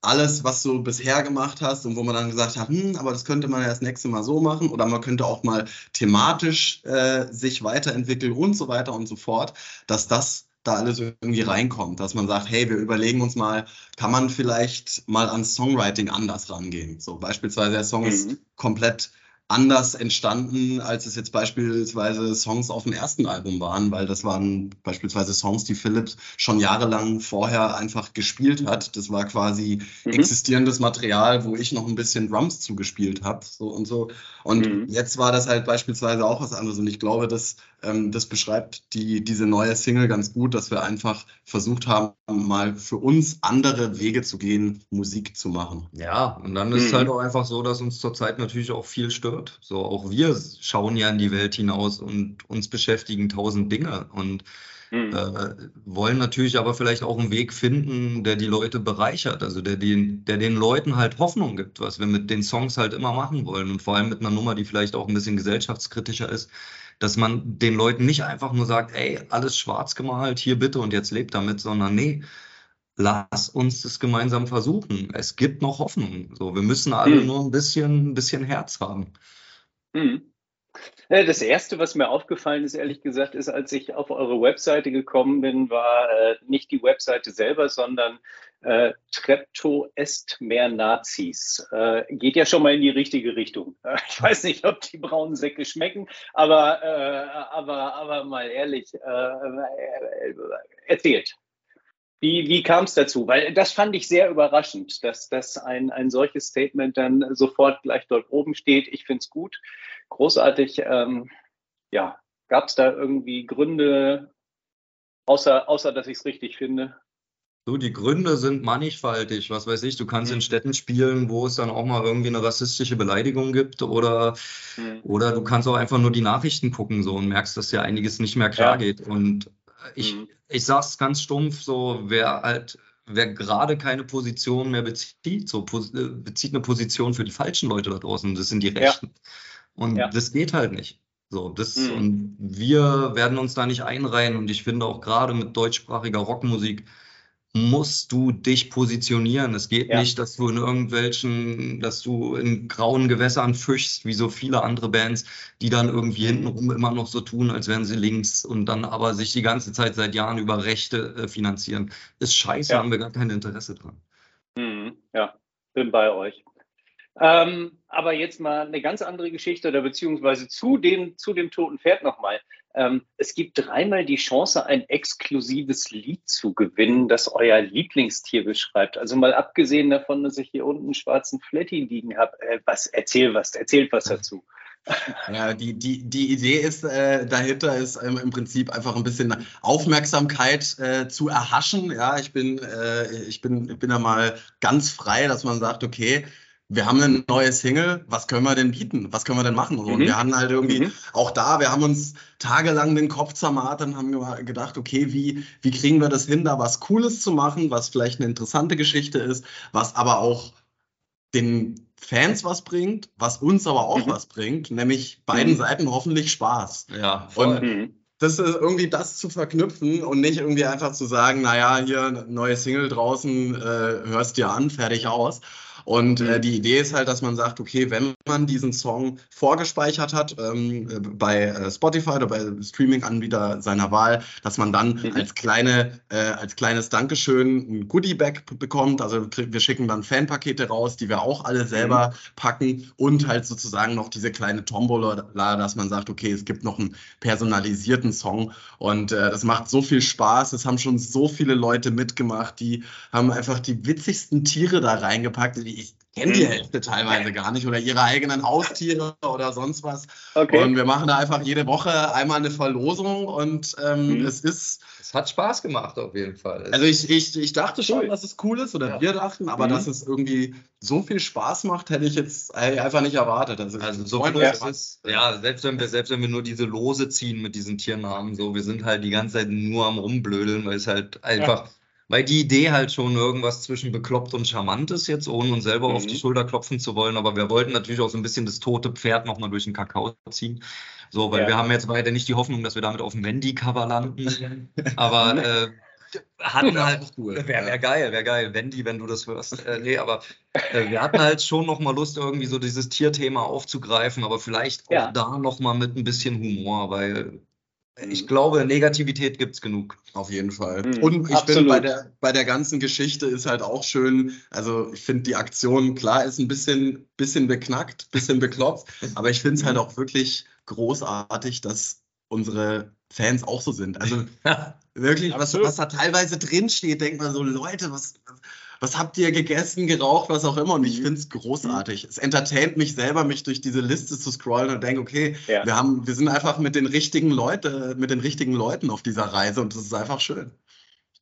[SPEAKER 3] alles, was du bisher gemacht hast und wo man dann gesagt hat, hm, aber das könnte man ja das nächste Mal so machen oder man könnte auch mal thematisch äh, sich weiterentwickeln und so weiter und so fort, dass das da alles irgendwie reinkommt, dass man sagt, hey, wir überlegen uns mal, kann man vielleicht mal an Songwriting anders rangehen? So beispielsweise der Song mhm. ist komplett anders entstanden, als es jetzt beispielsweise Songs auf dem ersten Album waren, weil das waren beispielsweise Songs, die Philips schon jahrelang vorher einfach gespielt hat. Das war quasi mhm. existierendes Material, wo ich noch ein bisschen Drums zugespielt habe, so und so. Und mhm. jetzt war das halt beispielsweise auch was anderes. Und ich glaube, dass ähm, das beschreibt die, diese neue Single ganz gut, dass wir einfach versucht haben, mal für uns andere Wege zu gehen, Musik zu machen.
[SPEAKER 4] Ja, und dann ist es mhm. halt auch einfach so, dass uns zurzeit natürlich auch viel stört. So, auch wir schauen ja in die Welt hinaus und uns beschäftigen tausend Dinge und mhm. äh, wollen natürlich aber vielleicht auch einen Weg finden, der die Leute bereichert, also der den, der den Leuten halt Hoffnung gibt, was wir mit den Songs halt immer machen wollen und vor allem mit einer Nummer, die vielleicht auch ein bisschen gesellschaftskritischer ist dass man den Leuten nicht einfach nur sagt, ey, alles schwarz gemalt, hier bitte und jetzt lebt damit, sondern nee, lass uns das gemeinsam versuchen. Es gibt noch Hoffnung. So, wir müssen alle hm. nur ein bisschen, ein bisschen Herz haben.
[SPEAKER 5] Hm. Das erste, was mir aufgefallen ist, ehrlich gesagt, ist, als ich auf eure Webseite gekommen bin, war äh, nicht die Webseite selber, sondern äh, Trepto est mehr Nazis. Äh, geht ja schon mal in die richtige Richtung. Äh, [laughs] ich weiß nicht, ob die braunen Säcke schmecken, aber, äh, aber, aber mal ehrlich, äh, äh, erzählt. Wie, wie kam es dazu? Weil das fand ich sehr überraschend, dass, dass ein, ein solches Statement dann sofort gleich dort oben steht. Ich finde es gut, großartig. Ähm, ja, gab es da irgendwie Gründe, außer, außer dass ich es richtig finde?
[SPEAKER 4] Du, die Gründe sind mannigfaltig. Was weiß ich, du kannst in mhm. Städten spielen, wo es dann auch mal irgendwie eine rassistische Beleidigung gibt oder, mhm. oder du kannst auch einfach nur die Nachrichten gucken so und merkst, dass dir einiges nicht mehr klar ja. geht. Und ich, mhm. ich sag's ganz stumpf, so wer halt, wer gerade keine Position mehr bezieht, so äh, bezieht eine Position für die falschen Leute da draußen, das sind die Rechten. Ja. Und ja. das geht halt nicht. So, das, mhm. und wir werden uns da nicht einreihen und ich finde auch gerade mit deutschsprachiger Rockmusik, musst du dich positionieren. Es geht ja. nicht, dass du in irgendwelchen, dass du in grauen Gewässern fischst, wie so viele andere Bands, die dann irgendwie hintenrum immer noch so tun, als wären sie links und dann aber sich die ganze Zeit seit Jahren über Rechte äh, finanzieren. Ist scheiße, ja. haben wir gar kein Interesse dran.
[SPEAKER 5] Mhm. Ja, bin bei euch. Ähm, aber jetzt mal eine ganz andere Geschichte oder beziehungsweise zu dem, zu dem toten Pferd nochmal. Ähm, es gibt dreimal die Chance, ein exklusives Lied zu gewinnen, das euer Lieblingstier beschreibt. Also mal abgesehen davon, dass ich hier unten einen schwarzen Flatty liegen habe. Äh, was, erzähl was, erzählt was dazu. [laughs]
[SPEAKER 3] Ja, die, die, die Idee ist äh, dahinter ist ähm, im Prinzip einfach ein bisschen Aufmerksamkeit äh, zu erhaschen. Ja, ich bin, äh, ich bin, ich bin da mal ganz frei, dass man sagt, okay, wir haben eine neue Single, was können wir denn bieten? Was können wir denn machen? Und mhm. wir haben halt irgendwie mhm. auch da, wir haben uns tagelang den Kopf zermartert und haben gedacht, okay, wie, wie kriegen wir das hin, da was Cooles zu machen, was vielleicht eine interessante Geschichte ist, was aber auch den Fans was bringt, was uns aber auch mhm. was bringt, nämlich beiden mhm. Seiten hoffentlich Spaß. Ja, voll. Und mhm. das ist irgendwie das zu verknüpfen und nicht irgendwie einfach zu sagen, naja, hier neue Single draußen, äh, hörst dir an, fertig aus. Und äh, mhm. die Idee ist halt, dass man sagt, okay, wenn man diesen Song vorgespeichert hat ähm, bei äh, Spotify oder bei Streaming-Anbieter seiner Wahl, dass man dann mhm. als kleine, äh, als kleines Dankeschön ein Goodie-Bag bekommt. Also wir schicken dann Fanpakete raus, die wir auch alle selber mhm. packen und halt sozusagen noch diese kleine Tombola, dass man sagt, okay, es gibt noch einen personalisierten Song und äh, das macht so viel Spaß. Es haben schon so viele Leute mitgemacht, die haben einfach die witzigsten Tiere da reingepackt. Die ich kenne die mhm. Hälfte teilweise gar nicht oder ihre eigenen Haustiere oder sonst was. Okay. Und wir machen da einfach jede Woche einmal eine Verlosung und ähm, mhm. es ist.
[SPEAKER 4] Es hat Spaß gemacht auf jeden Fall.
[SPEAKER 3] Also ich, ich, ich dachte schon, dass es cool ist oder ja. wir dachten, aber mhm. dass es irgendwie so viel Spaß macht, hätte ich jetzt einfach nicht erwartet.
[SPEAKER 4] Also, also so cool ist es, ja, selbst wenn wir, selbst wenn wir nur diese Lose ziehen mit diesen Tiernamen, so, wir sind halt die ganze Zeit nur am rumblödeln, weil es halt einfach. Ja weil die Idee halt schon irgendwas zwischen bekloppt und charmant ist jetzt, ohne uns selber mhm. auf die mhm. Schulter klopfen zu wollen. Aber wir wollten natürlich auch so ein bisschen das tote Pferd nochmal durch den Kakao ziehen. So, weil ja. wir haben jetzt weiter nicht die Hoffnung, dass wir damit auf dem Wendy-Cover landen. aber [laughs] äh, hatten halt, cool. wäre wär geil, wäre geil, Wendy, wenn du das hörst. Äh, nee, aber äh, wir hatten halt schon nochmal Lust, irgendwie so dieses Tierthema aufzugreifen, aber vielleicht auch ja. da nochmal mit ein bisschen Humor, weil ich mhm. glaube, Negativität gibt es genug.
[SPEAKER 3] Auf jeden Fall. Mhm, und ich finde, bei der, bei der ganzen Geschichte ist halt auch schön, also ich finde die Aktion, klar, ist ein bisschen, bisschen beknackt, [laughs] bisschen beklopft, aber ich finde es halt mhm. auch wirklich großartig, dass unsere Fans auch so sind. Also [laughs] wirklich, was, was da teilweise drinsteht, denkt man so, Leute, was, was habt ihr gegessen, geraucht, was auch immer. Und ich mhm. finde es großartig. Es entertaint mich selber, mich durch diese Liste zu scrollen und denke, okay, ja. wir haben, wir sind einfach mit den richtigen Leuten, mit den richtigen Leuten auf dieser Reise und das ist einfach schön.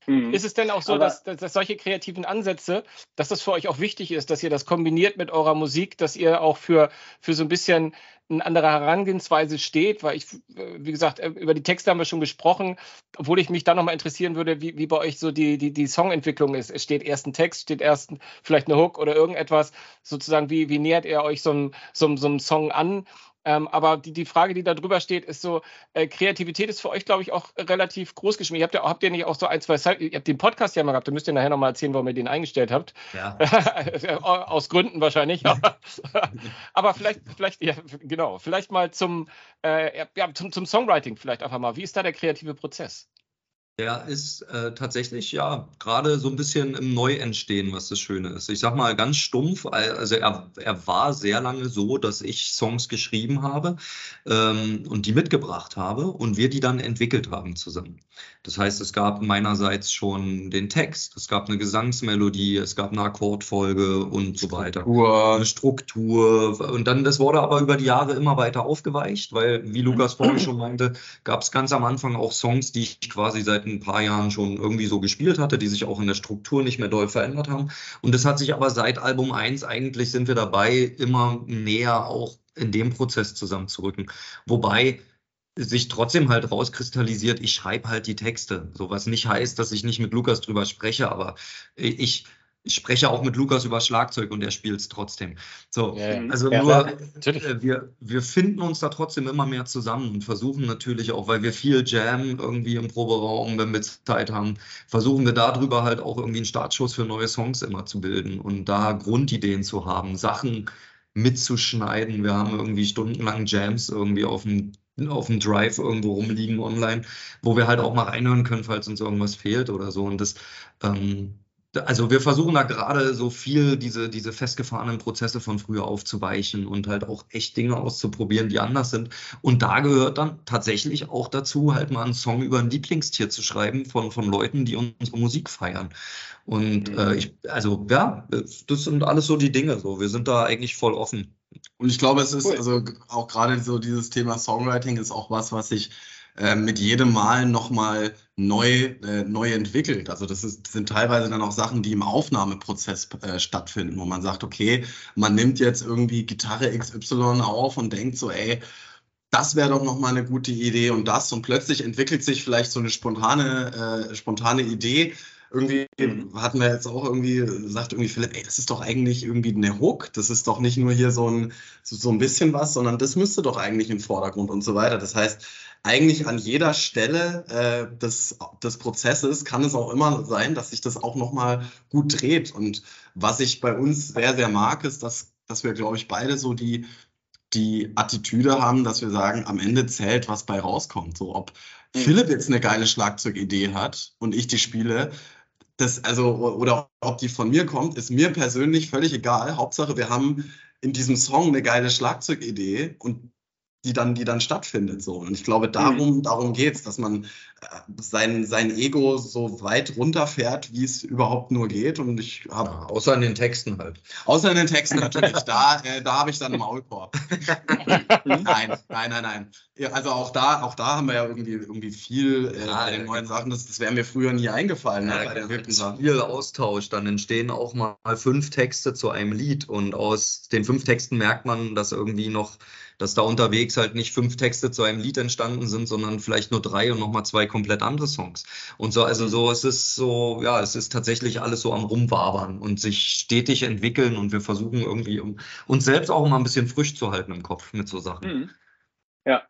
[SPEAKER 1] Mhm. Ist es denn auch so, dass, dass, solche kreativen Ansätze, dass das für euch auch wichtig ist, dass ihr das kombiniert mit eurer Musik, dass ihr auch für, für so ein bisschen eine andere Herangehensweise steht? Weil ich, wie gesagt, äh, über die Texte haben wir schon gesprochen, obwohl ich mich da nochmal interessieren würde, wie, wie bei euch so die, die, die Songentwicklung ist. Es steht erst ein Text, steht erst vielleicht eine Hook oder irgendetwas. Sozusagen, wie, wie nähert ihr euch so einem, so, so einem Song an? Ähm, aber die, die Frage, die da drüber steht, ist so, äh, Kreativität ist für euch, glaube ich, auch relativ groß geschrieben. Ihr habt ja, habt ihr nicht auch so ein, zwei ihr habt den Podcast ja mal gehabt, da müsst ihr nachher nochmal erzählen, warum ihr den eingestellt habt. Ja. [laughs] Aus Gründen wahrscheinlich. [laughs] aber vielleicht, vielleicht, ja, genau, vielleicht mal zum, äh, ja, zum, zum Songwriting vielleicht einfach mal. Wie ist da der kreative Prozess?
[SPEAKER 4] Der ist äh, tatsächlich ja gerade so ein bisschen im Neuentstehen, was das Schöne ist. Ich sag mal ganz stumpf, also er, er war sehr lange so, dass ich Songs geschrieben habe ähm, und die mitgebracht habe und wir die dann entwickelt haben zusammen. Das heißt, es gab meinerseits schon den Text, es gab eine Gesangsmelodie, es gab eine Akkordfolge und so weiter. Struktur. Eine Struktur. Und dann, das wurde aber über die Jahre immer weiter aufgeweicht, weil, wie Lukas vorhin schon meinte, gab es ganz am Anfang auch Songs, die ich quasi seit ein paar Jahren schon irgendwie so gespielt hatte, die sich auch in der Struktur nicht mehr doll verändert haben. Und das hat sich aber seit Album 1 eigentlich sind wir dabei, immer näher auch in dem Prozess zusammenzurücken. Wobei sich trotzdem halt rauskristallisiert, ich schreibe halt die Texte. So was nicht heißt, dass ich nicht mit Lukas drüber spreche, aber ich ich spreche auch mit Lukas über Schlagzeug und er spielt es trotzdem. So, ja, also ja, nur, äh, wir, wir finden uns da trotzdem immer mehr zusammen und versuchen natürlich auch, weil wir viel Jam irgendwie im Proberaum, wenn wir Zeit haben, versuchen wir darüber halt auch irgendwie einen Startschuss für neue Songs immer zu bilden und da Grundideen zu haben, Sachen mitzuschneiden. Wir haben irgendwie stundenlang Jams irgendwie auf dem auf dem Drive irgendwo rumliegen online, wo wir halt auch mal reinhören können, falls uns irgendwas fehlt oder so. Und das ähm, also wir versuchen da gerade so viel diese, diese festgefahrenen Prozesse von früher aufzuweichen und halt auch echt Dinge auszuprobieren, die anders sind. Und da gehört dann tatsächlich auch dazu, halt mal einen Song über ein Lieblingstier zu schreiben von, von Leuten, die unsere Musik feiern. Und mhm. äh, ich, also ja, das sind alles so die Dinge. So, wir sind da eigentlich voll offen.
[SPEAKER 3] Und ich glaube, es ist cool. also auch gerade so dieses Thema Songwriting ist auch was, was ich äh, mit jedem Mal nochmal neu, äh, neu entwickelt. Also das, ist, das sind teilweise dann auch Sachen, die im Aufnahmeprozess äh, stattfinden, wo man sagt, okay, man nimmt jetzt irgendwie Gitarre XY auf und denkt so, ey, das wäre doch nochmal eine gute Idee und das und plötzlich entwickelt sich vielleicht so eine spontane, äh, spontane Idee, irgendwie mhm. hatten wir jetzt auch irgendwie, sagt irgendwie Philipp, ey, das ist doch eigentlich irgendwie eine Hook, das ist doch nicht nur hier so ein, so, so ein bisschen was, sondern das müsste doch eigentlich im Vordergrund und so weiter. Das heißt, eigentlich an jeder Stelle äh, des, des Prozesses kann es auch immer sein, dass sich das auch nochmal gut dreht. Und was ich bei uns sehr, sehr mag, ist, dass, dass wir, glaube ich, beide so die, die Attitüde haben, dass wir sagen, am Ende zählt, was bei rauskommt. So, ob mhm. Philipp jetzt eine geile Schlagzeugidee hat und ich die spiele, das, also, oder ob die von mir kommt, ist mir persönlich völlig egal. Hauptsache, wir haben in diesem Song eine geile Schlagzeugidee und die dann, die dann stattfindet. So. Und ich glaube, darum, mhm. darum geht es, dass man sein, sein Ego so weit runterfährt, wie es überhaupt nur geht. Und ich habe. Ja,
[SPEAKER 4] außer in den Texten halt.
[SPEAKER 3] Außer in den Texten natürlich. [laughs] da äh, da habe ich dann Maulkorb. [laughs] nein, nein, nein, nein. Also auch da, auch da haben wir ja irgendwie, irgendwie viel äh, ja, bei den neuen Sachen. Das, das wäre mir früher nie eingefallen.
[SPEAKER 4] Ja, ne, bei den viel Austausch. Dann entstehen auch mal fünf Texte zu einem Lied. Und aus den fünf Texten merkt man, dass irgendwie noch dass da unterwegs halt nicht fünf Texte zu einem Lied entstanden sind, sondern vielleicht nur drei und nochmal zwei komplett andere Songs. Und so, also so, es ist so, ja, es ist tatsächlich alles so am Rumwabern und sich stetig entwickeln und wir versuchen irgendwie um, uns selbst auch mal ein bisschen frisch zu halten im Kopf mit so Sachen. Mhm.
[SPEAKER 5] Ja,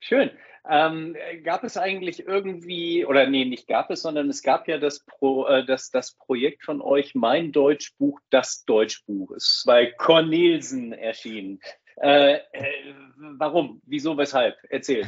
[SPEAKER 5] schön. Ähm, gab es eigentlich irgendwie, oder nee, nicht gab es, sondern es gab ja das, Pro, äh, das, das Projekt von euch, Mein Deutschbuch, das Deutschbuch. Es ist bei Cornelsen erschienen. Äh, äh, warum? Wieso? Weshalb? Erzähl.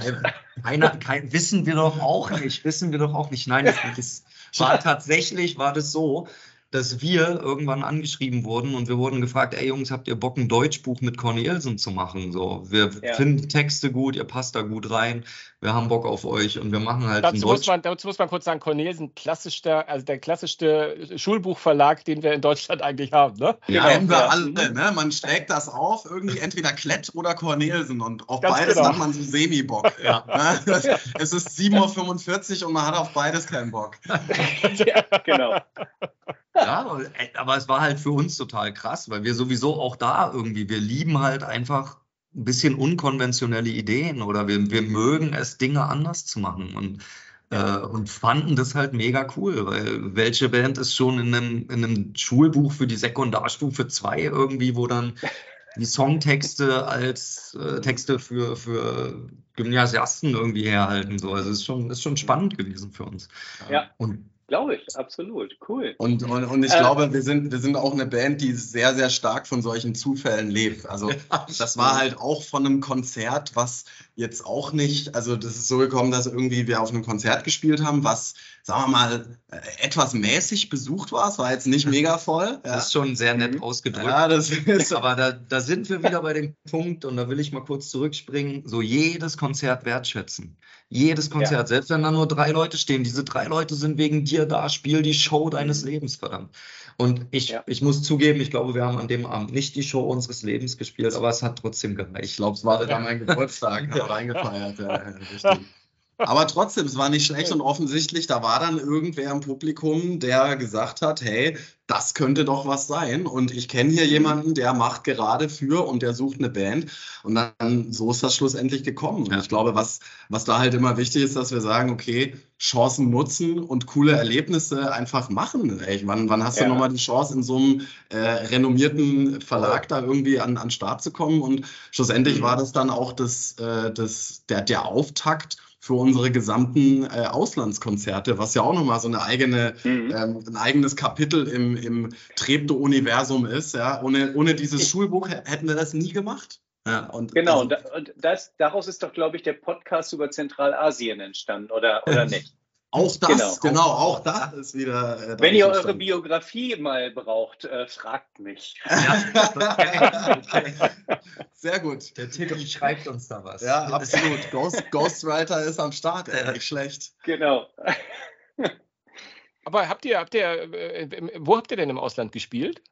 [SPEAKER 4] Keiner, kein, wissen wir doch auch nicht. Wissen wir doch auch nicht. Nein, es war tatsächlich war das so, dass wir irgendwann angeschrieben wurden und wir wurden gefragt, ey Jungs, habt ihr Bock, ein Deutschbuch mit Cornelsen zu machen? So, wir ja. finden Texte gut, ihr passt da gut rein, wir haben Bock auf euch und wir machen halt
[SPEAKER 1] dazu ein Deutsch... Muss man, dazu muss man kurz sagen, Cornelsen, klassischster, also der klassischste Schulbuchverlag, den wir in Deutschland eigentlich haben, ne?
[SPEAKER 3] Ja, genau. wir alle, ne? Man schlägt das auf, irgendwie entweder Klett oder Cornelsen und auf Ganz beides genau. hat man so Semi-Bock. Ja. Ne? [laughs] Es ist 7.45 Uhr und man hat auf beides keinen Bock. [laughs]
[SPEAKER 5] ja, genau. [laughs]
[SPEAKER 4] Ja, aber es war halt für uns total krass, weil wir sowieso auch da irgendwie, wir lieben halt einfach ein bisschen unkonventionelle Ideen oder wir, wir mögen es, Dinge anders zu machen und, äh, und fanden das halt mega cool, weil welche Band ist schon in einem, in einem Schulbuch für die Sekundarstufe 2 irgendwie, wo dann die Songtexte als äh, Texte für, für Gymnasiasten irgendwie herhalten. So. Also es ist schon, ist schon spannend gewesen für uns.
[SPEAKER 5] Ja. Und Glaube ich, absolut. Cool.
[SPEAKER 3] Und, und, und ich äh, glaube, wir sind, wir sind auch eine Band, die sehr, sehr stark von solchen Zufällen lebt. Also [laughs] das war halt auch von einem Konzert, was jetzt auch nicht, also das ist so gekommen, dass irgendwie wir auf einem Konzert gespielt haben, was, sagen wir mal, äh, etwas mäßig besucht war. Es war jetzt nicht [laughs] mega voll.
[SPEAKER 4] Ja. Das ist schon sehr nett mhm. ausgedrückt. Ja, das [laughs] ist Aber da, da sind wir wieder bei dem Punkt, und da will ich mal kurz zurückspringen, so jedes Konzert wertschätzen. Jedes Konzert, ja. selbst wenn da nur drei Leute stehen, diese drei Leute sind wegen dir da, spiel die Show deines mhm. Lebens, verdammt. Und ich, ja. ich muss zugeben, ich glaube, wir haben an dem Abend nicht die Show unseres Lebens gespielt, aber es hat trotzdem gereicht.
[SPEAKER 3] Ich glaube, es war dann mein Geburtstag, [laughs] ja. reingefeiert. Ja, [laughs] richtig. Aber trotzdem, es war nicht schlecht und offensichtlich, da war dann irgendwer im Publikum, der gesagt hat, hey, das könnte doch was sein. Und ich kenne hier jemanden, der macht gerade für und der sucht eine Band. Und dann, so ist das schlussendlich gekommen. Und ich glaube, was, was da halt immer wichtig ist, dass wir sagen, okay, Chancen nutzen und coole Erlebnisse einfach machen. Ey, wann, wann hast ja. du nochmal die Chance, in so einem äh, renommierten Verlag da irgendwie an, an Start zu kommen? Und schlussendlich mhm. war das dann auch das, äh, das, der, der Auftakt für unsere gesamten äh, Auslandskonzerte, was ja auch nochmal so eine eigene, mhm. ähm, ein eigenes Kapitel im, im Treptow-Universum ist. Ja? Ohne, ohne dieses Schulbuch hätten wir das nie gemacht.
[SPEAKER 5] Ja, und genau, also, und das, daraus ist doch, glaube ich, der Podcast über Zentralasien entstanden, oder, oder [laughs] nicht?
[SPEAKER 3] Auch das, genau, genau auch das ist wieder.
[SPEAKER 5] Äh, Wenn ihr eure Biografie mal braucht, äh, fragt mich. [laughs]
[SPEAKER 3] Sehr gut.
[SPEAKER 4] Der Titel schreibt uns da was.
[SPEAKER 3] Ja, absolut. Ghost, Ghostwriter ist am Start, ey, nicht schlecht.
[SPEAKER 5] Genau.
[SPEAKER 1] Aber habt ihr, habt ihr, äh, wo habt ihr denn im Ausland gespielt?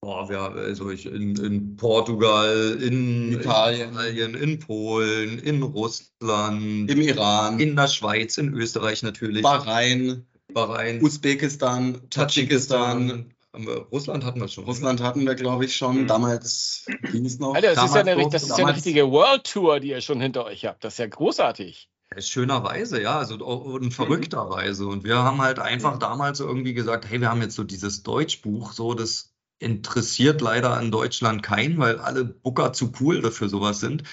[SPEAKER 4] Boah, wir, also ich in, in Portugal, in Italien. Italien, in Polen, in Russland,
[SPEAKER 3] im Iran,
[SPEAKER 4] in der Schweiz, in Österreich natürlich,
[SPEAKER 3] Bahrain,
[SPEAKER 4] Bahrain,
[SPEAKER 3] Usbekistan, Tadschikistan.
[SPEAKER 4] Russland hatten wir schon.
[SPEAKER 3] Russland hatten wir, glaube ich, schon. Mhm. Damals ging es noch.
[SPEAKER 1] Alter, das ist, ja eine, das ist ja eine richtige World Tour, die ihr schon hinter euch habt. Das ist ja großartig.
[SPEAKER 4] Schönerweise, ja, also in mhm. verrückter Weise. Und wir haben halt einfach damals irgendwie gesagt, hey, wir haben jetzt so dieses Deutschbuch, so das interessiert leider in Deutschland keinen, weil alle Booker zu cool dafür sowas sind.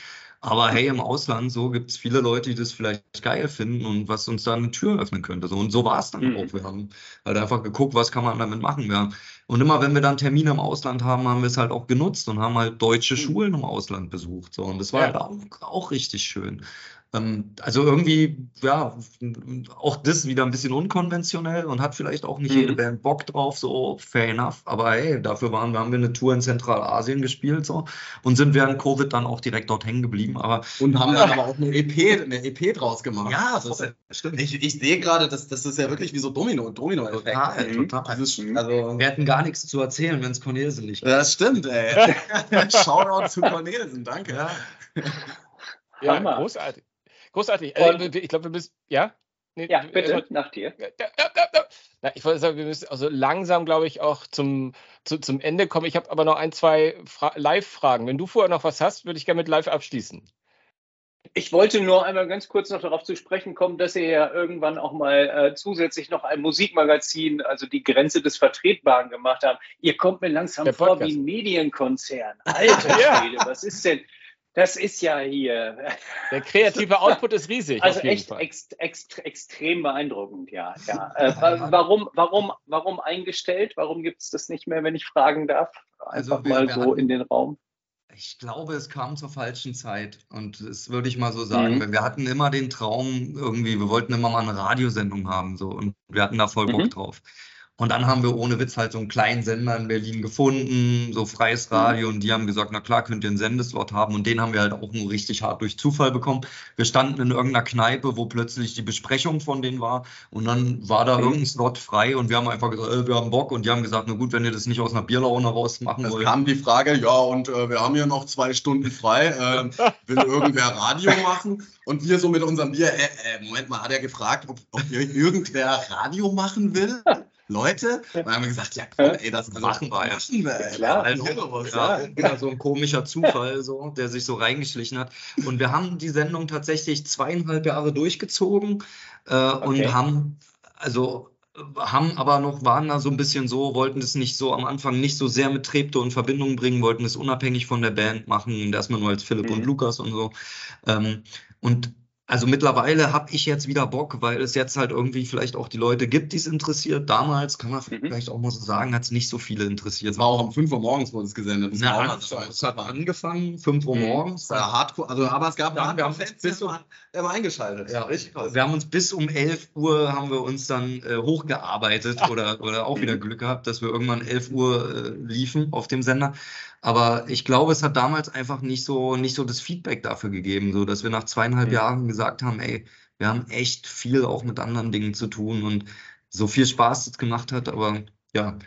[SPEAKER 4] Aber hey, im Ausland, so gibt es viele Leute, die das vielleicht geil finden und was uns da eine Tür öffnen könnte. So, und so war es dann mhm. auch. Wir haben halt einfach geguckt, was kann man damit machen. Wir und immer wenn wir dann Termine im Ausland haben, haben wir es halt auch genutzt und haben halt deutsche mhm. Schulen im Ausland besucht. So, und das war ja. halt auch, auch richtig schön. Ähm, also irgendwie, ja, auch das wieder ein bisschen unkonventionell und hat vielleicht auch nicht mhm. jede Band Bock drauf, so fair enough. Aber hey, dafür waren, haben wir eine Tour in Zentralasien gespielt so und sind während Covid dann auch direkt dort hängen geblieben. Aber
[SPEAKER 3] und haben dann aber auch eine EP, eine EP draus gemacht.
[SPEAKER 4] Ja, das ist, stimmt.
[SPEAKER 3] Ich, ich sehe gerade, das, das ist ja wirklich wie so Domino, Domino -Effekt.
[SPEAKER 4] Total, mhm. total. Dieses, also, wir hätten gar nichts zu erzählen, wenn es Cornelsen nicht
[SPEAKER 3] Das stimmt, ey. [laughs] Shoutout zu Cornelsen, danke.
[SPEAKER 1] Ja, ja großartig. Großartig. Also, ich glaube, wir müssen. Ja?
[SPEAKER 5] Nee, ja, bitte, also, nach dir.
[SPEAKER 1] Na, ich wollte sagen, wir müssen also langsam, glaube ich, auch zum, zu, zum Ende kommen. Ich habe aber noch ein, zwei Live-Fragen. Wenn du vorher noch was hast, würde ich gerne mit Live abschließen.
[SPEAKER 5] Ich wollte nur einmal ganz kurz noch darauf zu sprechen kommen, dass ihr ja irgendwann auch mal äh, zusätzlich noch ein Musikmagazin, also die Grenze des Vertretbaren gemacht habt. Ihr kommt mir langsam vor wie ein Medienkonzern. Alter [laughs] Schwede, was ist denn? Das ist ja hier.
[SPEAKER 1] Der kreative Output ist riesig.
[SPEAKER 5] Also echt ex, ex, extrem beeindruckend, ja. ja. Äh, warum, warum, warum eingestellt? Warum gibt es das nicht mehr, wenn ich fragen darf? Also Einfach also, mal so hatten, in den Raum.
[SPEAKER 4] Ich glaube, es kam zur falschen Zeit. Und das würde ich mal so sagen. Mhm. Wir hatten immer den Traum, irgendwie, wir wollten immer mal eine Radiosendung haben. So, und wir hatten da voll Bock mhm. drauf. Und dann haben wir ohne Witz halt so einen kleinen Sender in Berlin gefunden, so freies mhm. Radio. Und die haben gesagt, na klar, könnt ihr einen Sendeslot haben. Und den haben wir halt auch nur richtig hart durch Zufall bekommen. Wir standen in irgendeiner Kneipe, wo plötzlich die Besprechung von denen war. Und dann war da mhm. irgendein Slot frei. Und wir haben einfach gesagt, äh, wir haben Bock. Und die haben gesagt, na gut, wenn ihr das nicht aus einer Bierlaune raus machen
[SPEAKER 3] wollt. Es kam die Frage, ja, und äh, wir haben hier noch zwei Stunden frei. Äh, [laughs] will irgendwer Radio machen? Und wir so mit unserem Bier, äh, äh, Moment mal, hat er gefragt, ob, ob irgendwer Radio machen will? Leute. Und haben wir gesagt, ja, komm, ey, das machen wir. Machen wir. Klar,
[SPEAKER 4] also, ja, ja. Genau, so ein komischer Zufall, [laughs] so, der sich so reingeschlichen hat. Und wir haben die Sendung tatsächlich zweieinhalb Jahre durchgezogen äh, okay. und haben, also haben aber noch, waren da so ein bisschen so, wollten das nicht so am Anfang nicht so sehr mit Trepto in Verbindung bringen, wollten es unabhängig von der Band machen und erstmal nur als Philipp mhm. und Lukas und so. Ähm, und also mittlerweile habe ich jetzt wieder Bock, weil es jetzt halt irgendwie vielleicht auch die Leute gibt, die es interessiert. Damals, kann man mhm. vielleicht auch mal so sagen, hat es nicht so viele interessiert.
[SPEAKER 3] Es war auch um 5 Uhr morgens wurde es gesendet.
[SPEAKER 4] Das Na, war so, es hat angefangen, 5 Uhr mhm. morgens.
[SPEAKER 3] War Hardcore, also, aber es gab
[SPEAKER 4] ja, wir haben bis um,
[SPEAKER 3] der war eingeschaltet.
[SPEAKER 4] Ja, richtig. Wir haben uns bis um 11 Uhr haben wir uns dann äh, hochgearbeitet oder, oder auch wieder mhm. [laughs] Glück gehabt, dass wir irgendwann 11 Uhr äh, liefen auf dem Sender. Aber ich glaube, es hat damals einfach nicht so, nicht so das Feedback dafür gegeben, so dass wir nach zweieinhalb mhm. Jahren gesagt haben, ey, wir haben echt viel auch mit anderen Dingen zu tun und so viel Spaß es gemacht hat, aber ja.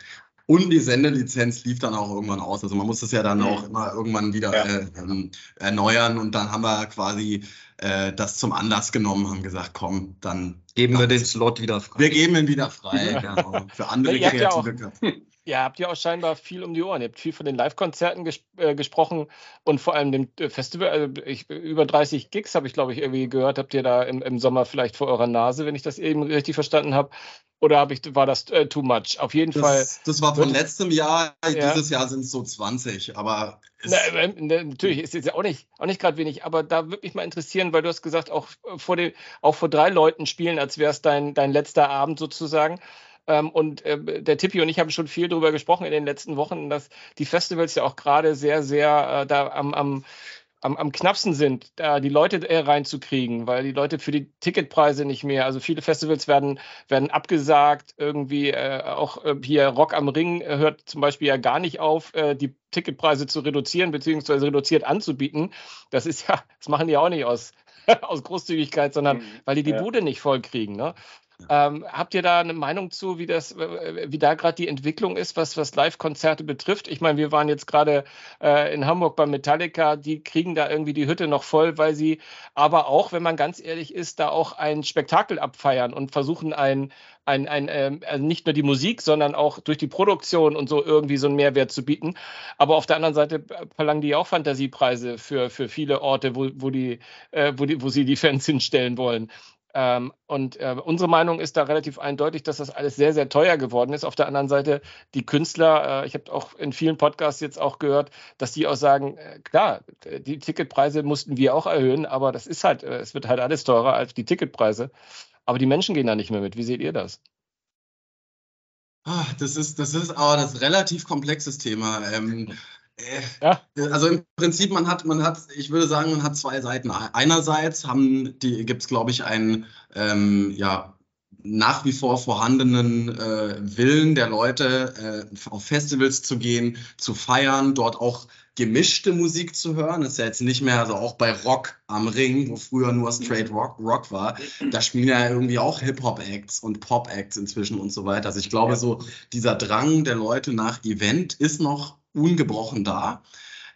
[SPEAKER 3] Und die Sendelizenz lief dann auch irgendwann aus. Also man muss das ja dann auch immer irgendwann wieder ja. äh, ähm, erneuern. Und dann haben wir quasi äh, das zum Anlass genommen, haben gesagt, komm, dann
[SPEAKER 4] geben wir den Slot wieder
[SPEAKER 3] frei. Wir geben ihn wieder frei. genau. Für andere kreative
[SPEAKER 1] Köpfe. Ihr habt ja auch scheinbar viel um die Ohren. Ihr habt viel von den Live-Konzerten ges äh, gesprochen und vor allem dem äh, Festival. Also ich, über 30 Gigs habe ich, glaube ich, irgendwie gehört. Habt ihr da im, im, Sommer vielleicht vor eurer Nase, wenn ich das eben richtig verstanden habe? Oder hab ich, war das äh, too much? Auf jeden
[SPEAKER 3] das,
[SPEAKER 1] Fall.
[SPEAKER 3] Das war von letztem Jahr. Ja. Dieses Jahr sind es so 20. Aber
[SPEAKER 1] Na, äh, ne, natürlich ist es ja auch nicht, auch nicht gerade wenig. Aber da würde mich mal interessieren, weil du hast gesagt, auch vor, den, auch vor drei Leuten spielen, als wäre es dein, dein letzter Abend sozusagen. Ähm, und äh, der Tippi und ich haben schon viel darüber gesprochen in den letzten Wochen, dass die Festivals ja auch gerade sehr, sehr äh, da am, am am, am knappsten sind, da die Leute äh, reinzukriegen, weil die Leute für die Ticketpreise nicht mehr, also viele Festivals werden, werden abgesagt, irgendwie äh, auch äh, hier Rock am Ring hört zum Beispiel ja gar nicht auf, äh, die Ticketpreise zu reduzieren, beziehungsweise reduziert anzubieten. Das ist ja, das machen die auch nicht aus, [laughs] aus Großzügigkeit, sondern mhm. weil die die ja. Bude nicht voll kriegen. Ne? Ähm, habt ihr da eine Meinung zu, wie das, wie da gerade die Entwicklung ist, was, was Live-Konzerte betrifft? Ich meine, wir waren jetzt gerade äh, in Hamburg bei Metallica, die kriegen da irgendwie die Hütte noch voll, weil sie aber auch, wenn man ganz ehrlich ist, da auch ein Spektakel abfeiern und versuchen ein, ein, ein äh, also nicht nur die Musik, sondern auch durch die Produktion und so irgendwie so einen Mehrwert zu bieten. Aber auf der anderen Seite verlangen die auch Fantasiepreise für, für viele Orte, wo, wo, die, äh, wo, die, wo sie die Fans hinstellen wollen. Ähm, und äh, unsere Meinung ist da relativ eindeutig, dass das alles sehr, sehr teuer geworden ist. Auf der anderen Seite, die Künstler, äh, ich habe auch in vielen Podcasts jetzt auch gehört, dass die auch sagen, äh, klar, die Ticketpreise mussten wir auch erhöhen, aber das ist halt, äh, es wird halt alles teurer als die Ticketpreise. Aber die Menschen gehen da nicht mehr mit. Wie seht ihr das?
[SPEAKER 3] Ach, das ist, das ist aber das relativ komplexes Thema. Ähm, Äh, [laughs] ja? Also im Prinzip, man hat, man hat, ich würde sagen, man hat zwei Seiten. Einerseits gibt es, glaube ich, einen ähm, ja, nach wie vor vorhandenen äh, Willen der Leute, äh, auf Festivals zu gehen, zu feiern, dort auch gemischte Musik zu hören. Das ist ja jetzt nicht mehr, also auch bei Rock am Ring, wo früher nur Straight Rock, Rock war, da spielen ja irgendwie auch Hip-Hop-Acts und Pop-Acts inzwischen und so weiter. Also ich glaube, so dieser Drang der Leute nach Event ist noch ungebrochen da.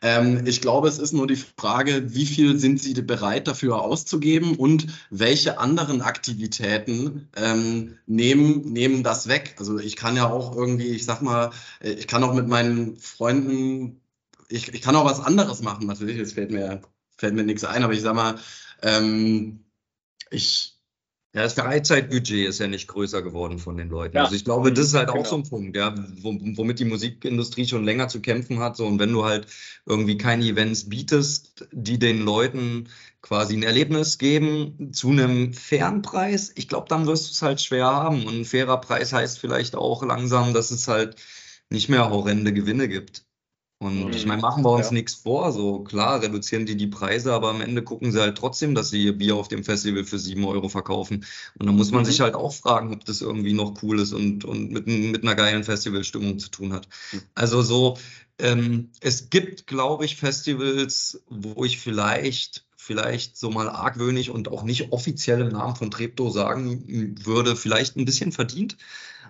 [SPEAKER 3] Ähm, ich glaube, es ist nur die Frage, wie viel sind Sie bereit dafür auszugeben und welche anderen Aktivitäten ähm, nehmen, nehmen das weg. Also ich kann ja auch irgendwie, ich sag mal, äh, ich kann auch mit meinen Freunden, ich, ich kann auch was anderes machen, natürlich, jetzt fällt mir, fällt mir nichts ein, aber ich sag mal, ähm, ich,
[SPEAKER 4] ja, das Freizeitbudget ist ja nicht größer geworden von den Leuten. Ja. Also ich glaube, das ist halt genau. auch so ein Punkt, ja, womit die Musikindustrie schon länger zu kämpfen hat. So, und wenn du halt irgendwie keine Events bietest, die den Leuten quasi ein Erlebnis geben zu einem fairen Preis, ich glaube, dann wirst du es halt schwer haben. Und ein fairer Preis heißt vielleicht auch langsam, dass es halt nicht mehr horrende Gewinne gibt. Und mhm. ich meine, machen wir uns ja. nichts vor. So klar reduzieren die die Preise, aber am Ende gucken sie halt trotzdem, dass sie ihr Bier auf dem Festival für sieben Euro verkaufen. Und dann muss man mhm. sich halt auch fragen, ob das irgendwie noch cool ist und, und mit, mit einer geilen Festivalstimmung zu tun hat. Mhm. Also so, ähm, es gibt, glaube ich, Festivals, wo ich vielleicht vielleicht so mal argwöhnig und auch nicht offiziell im Namen von Treptow sagen würde, vielleicht ein bisschen verdient.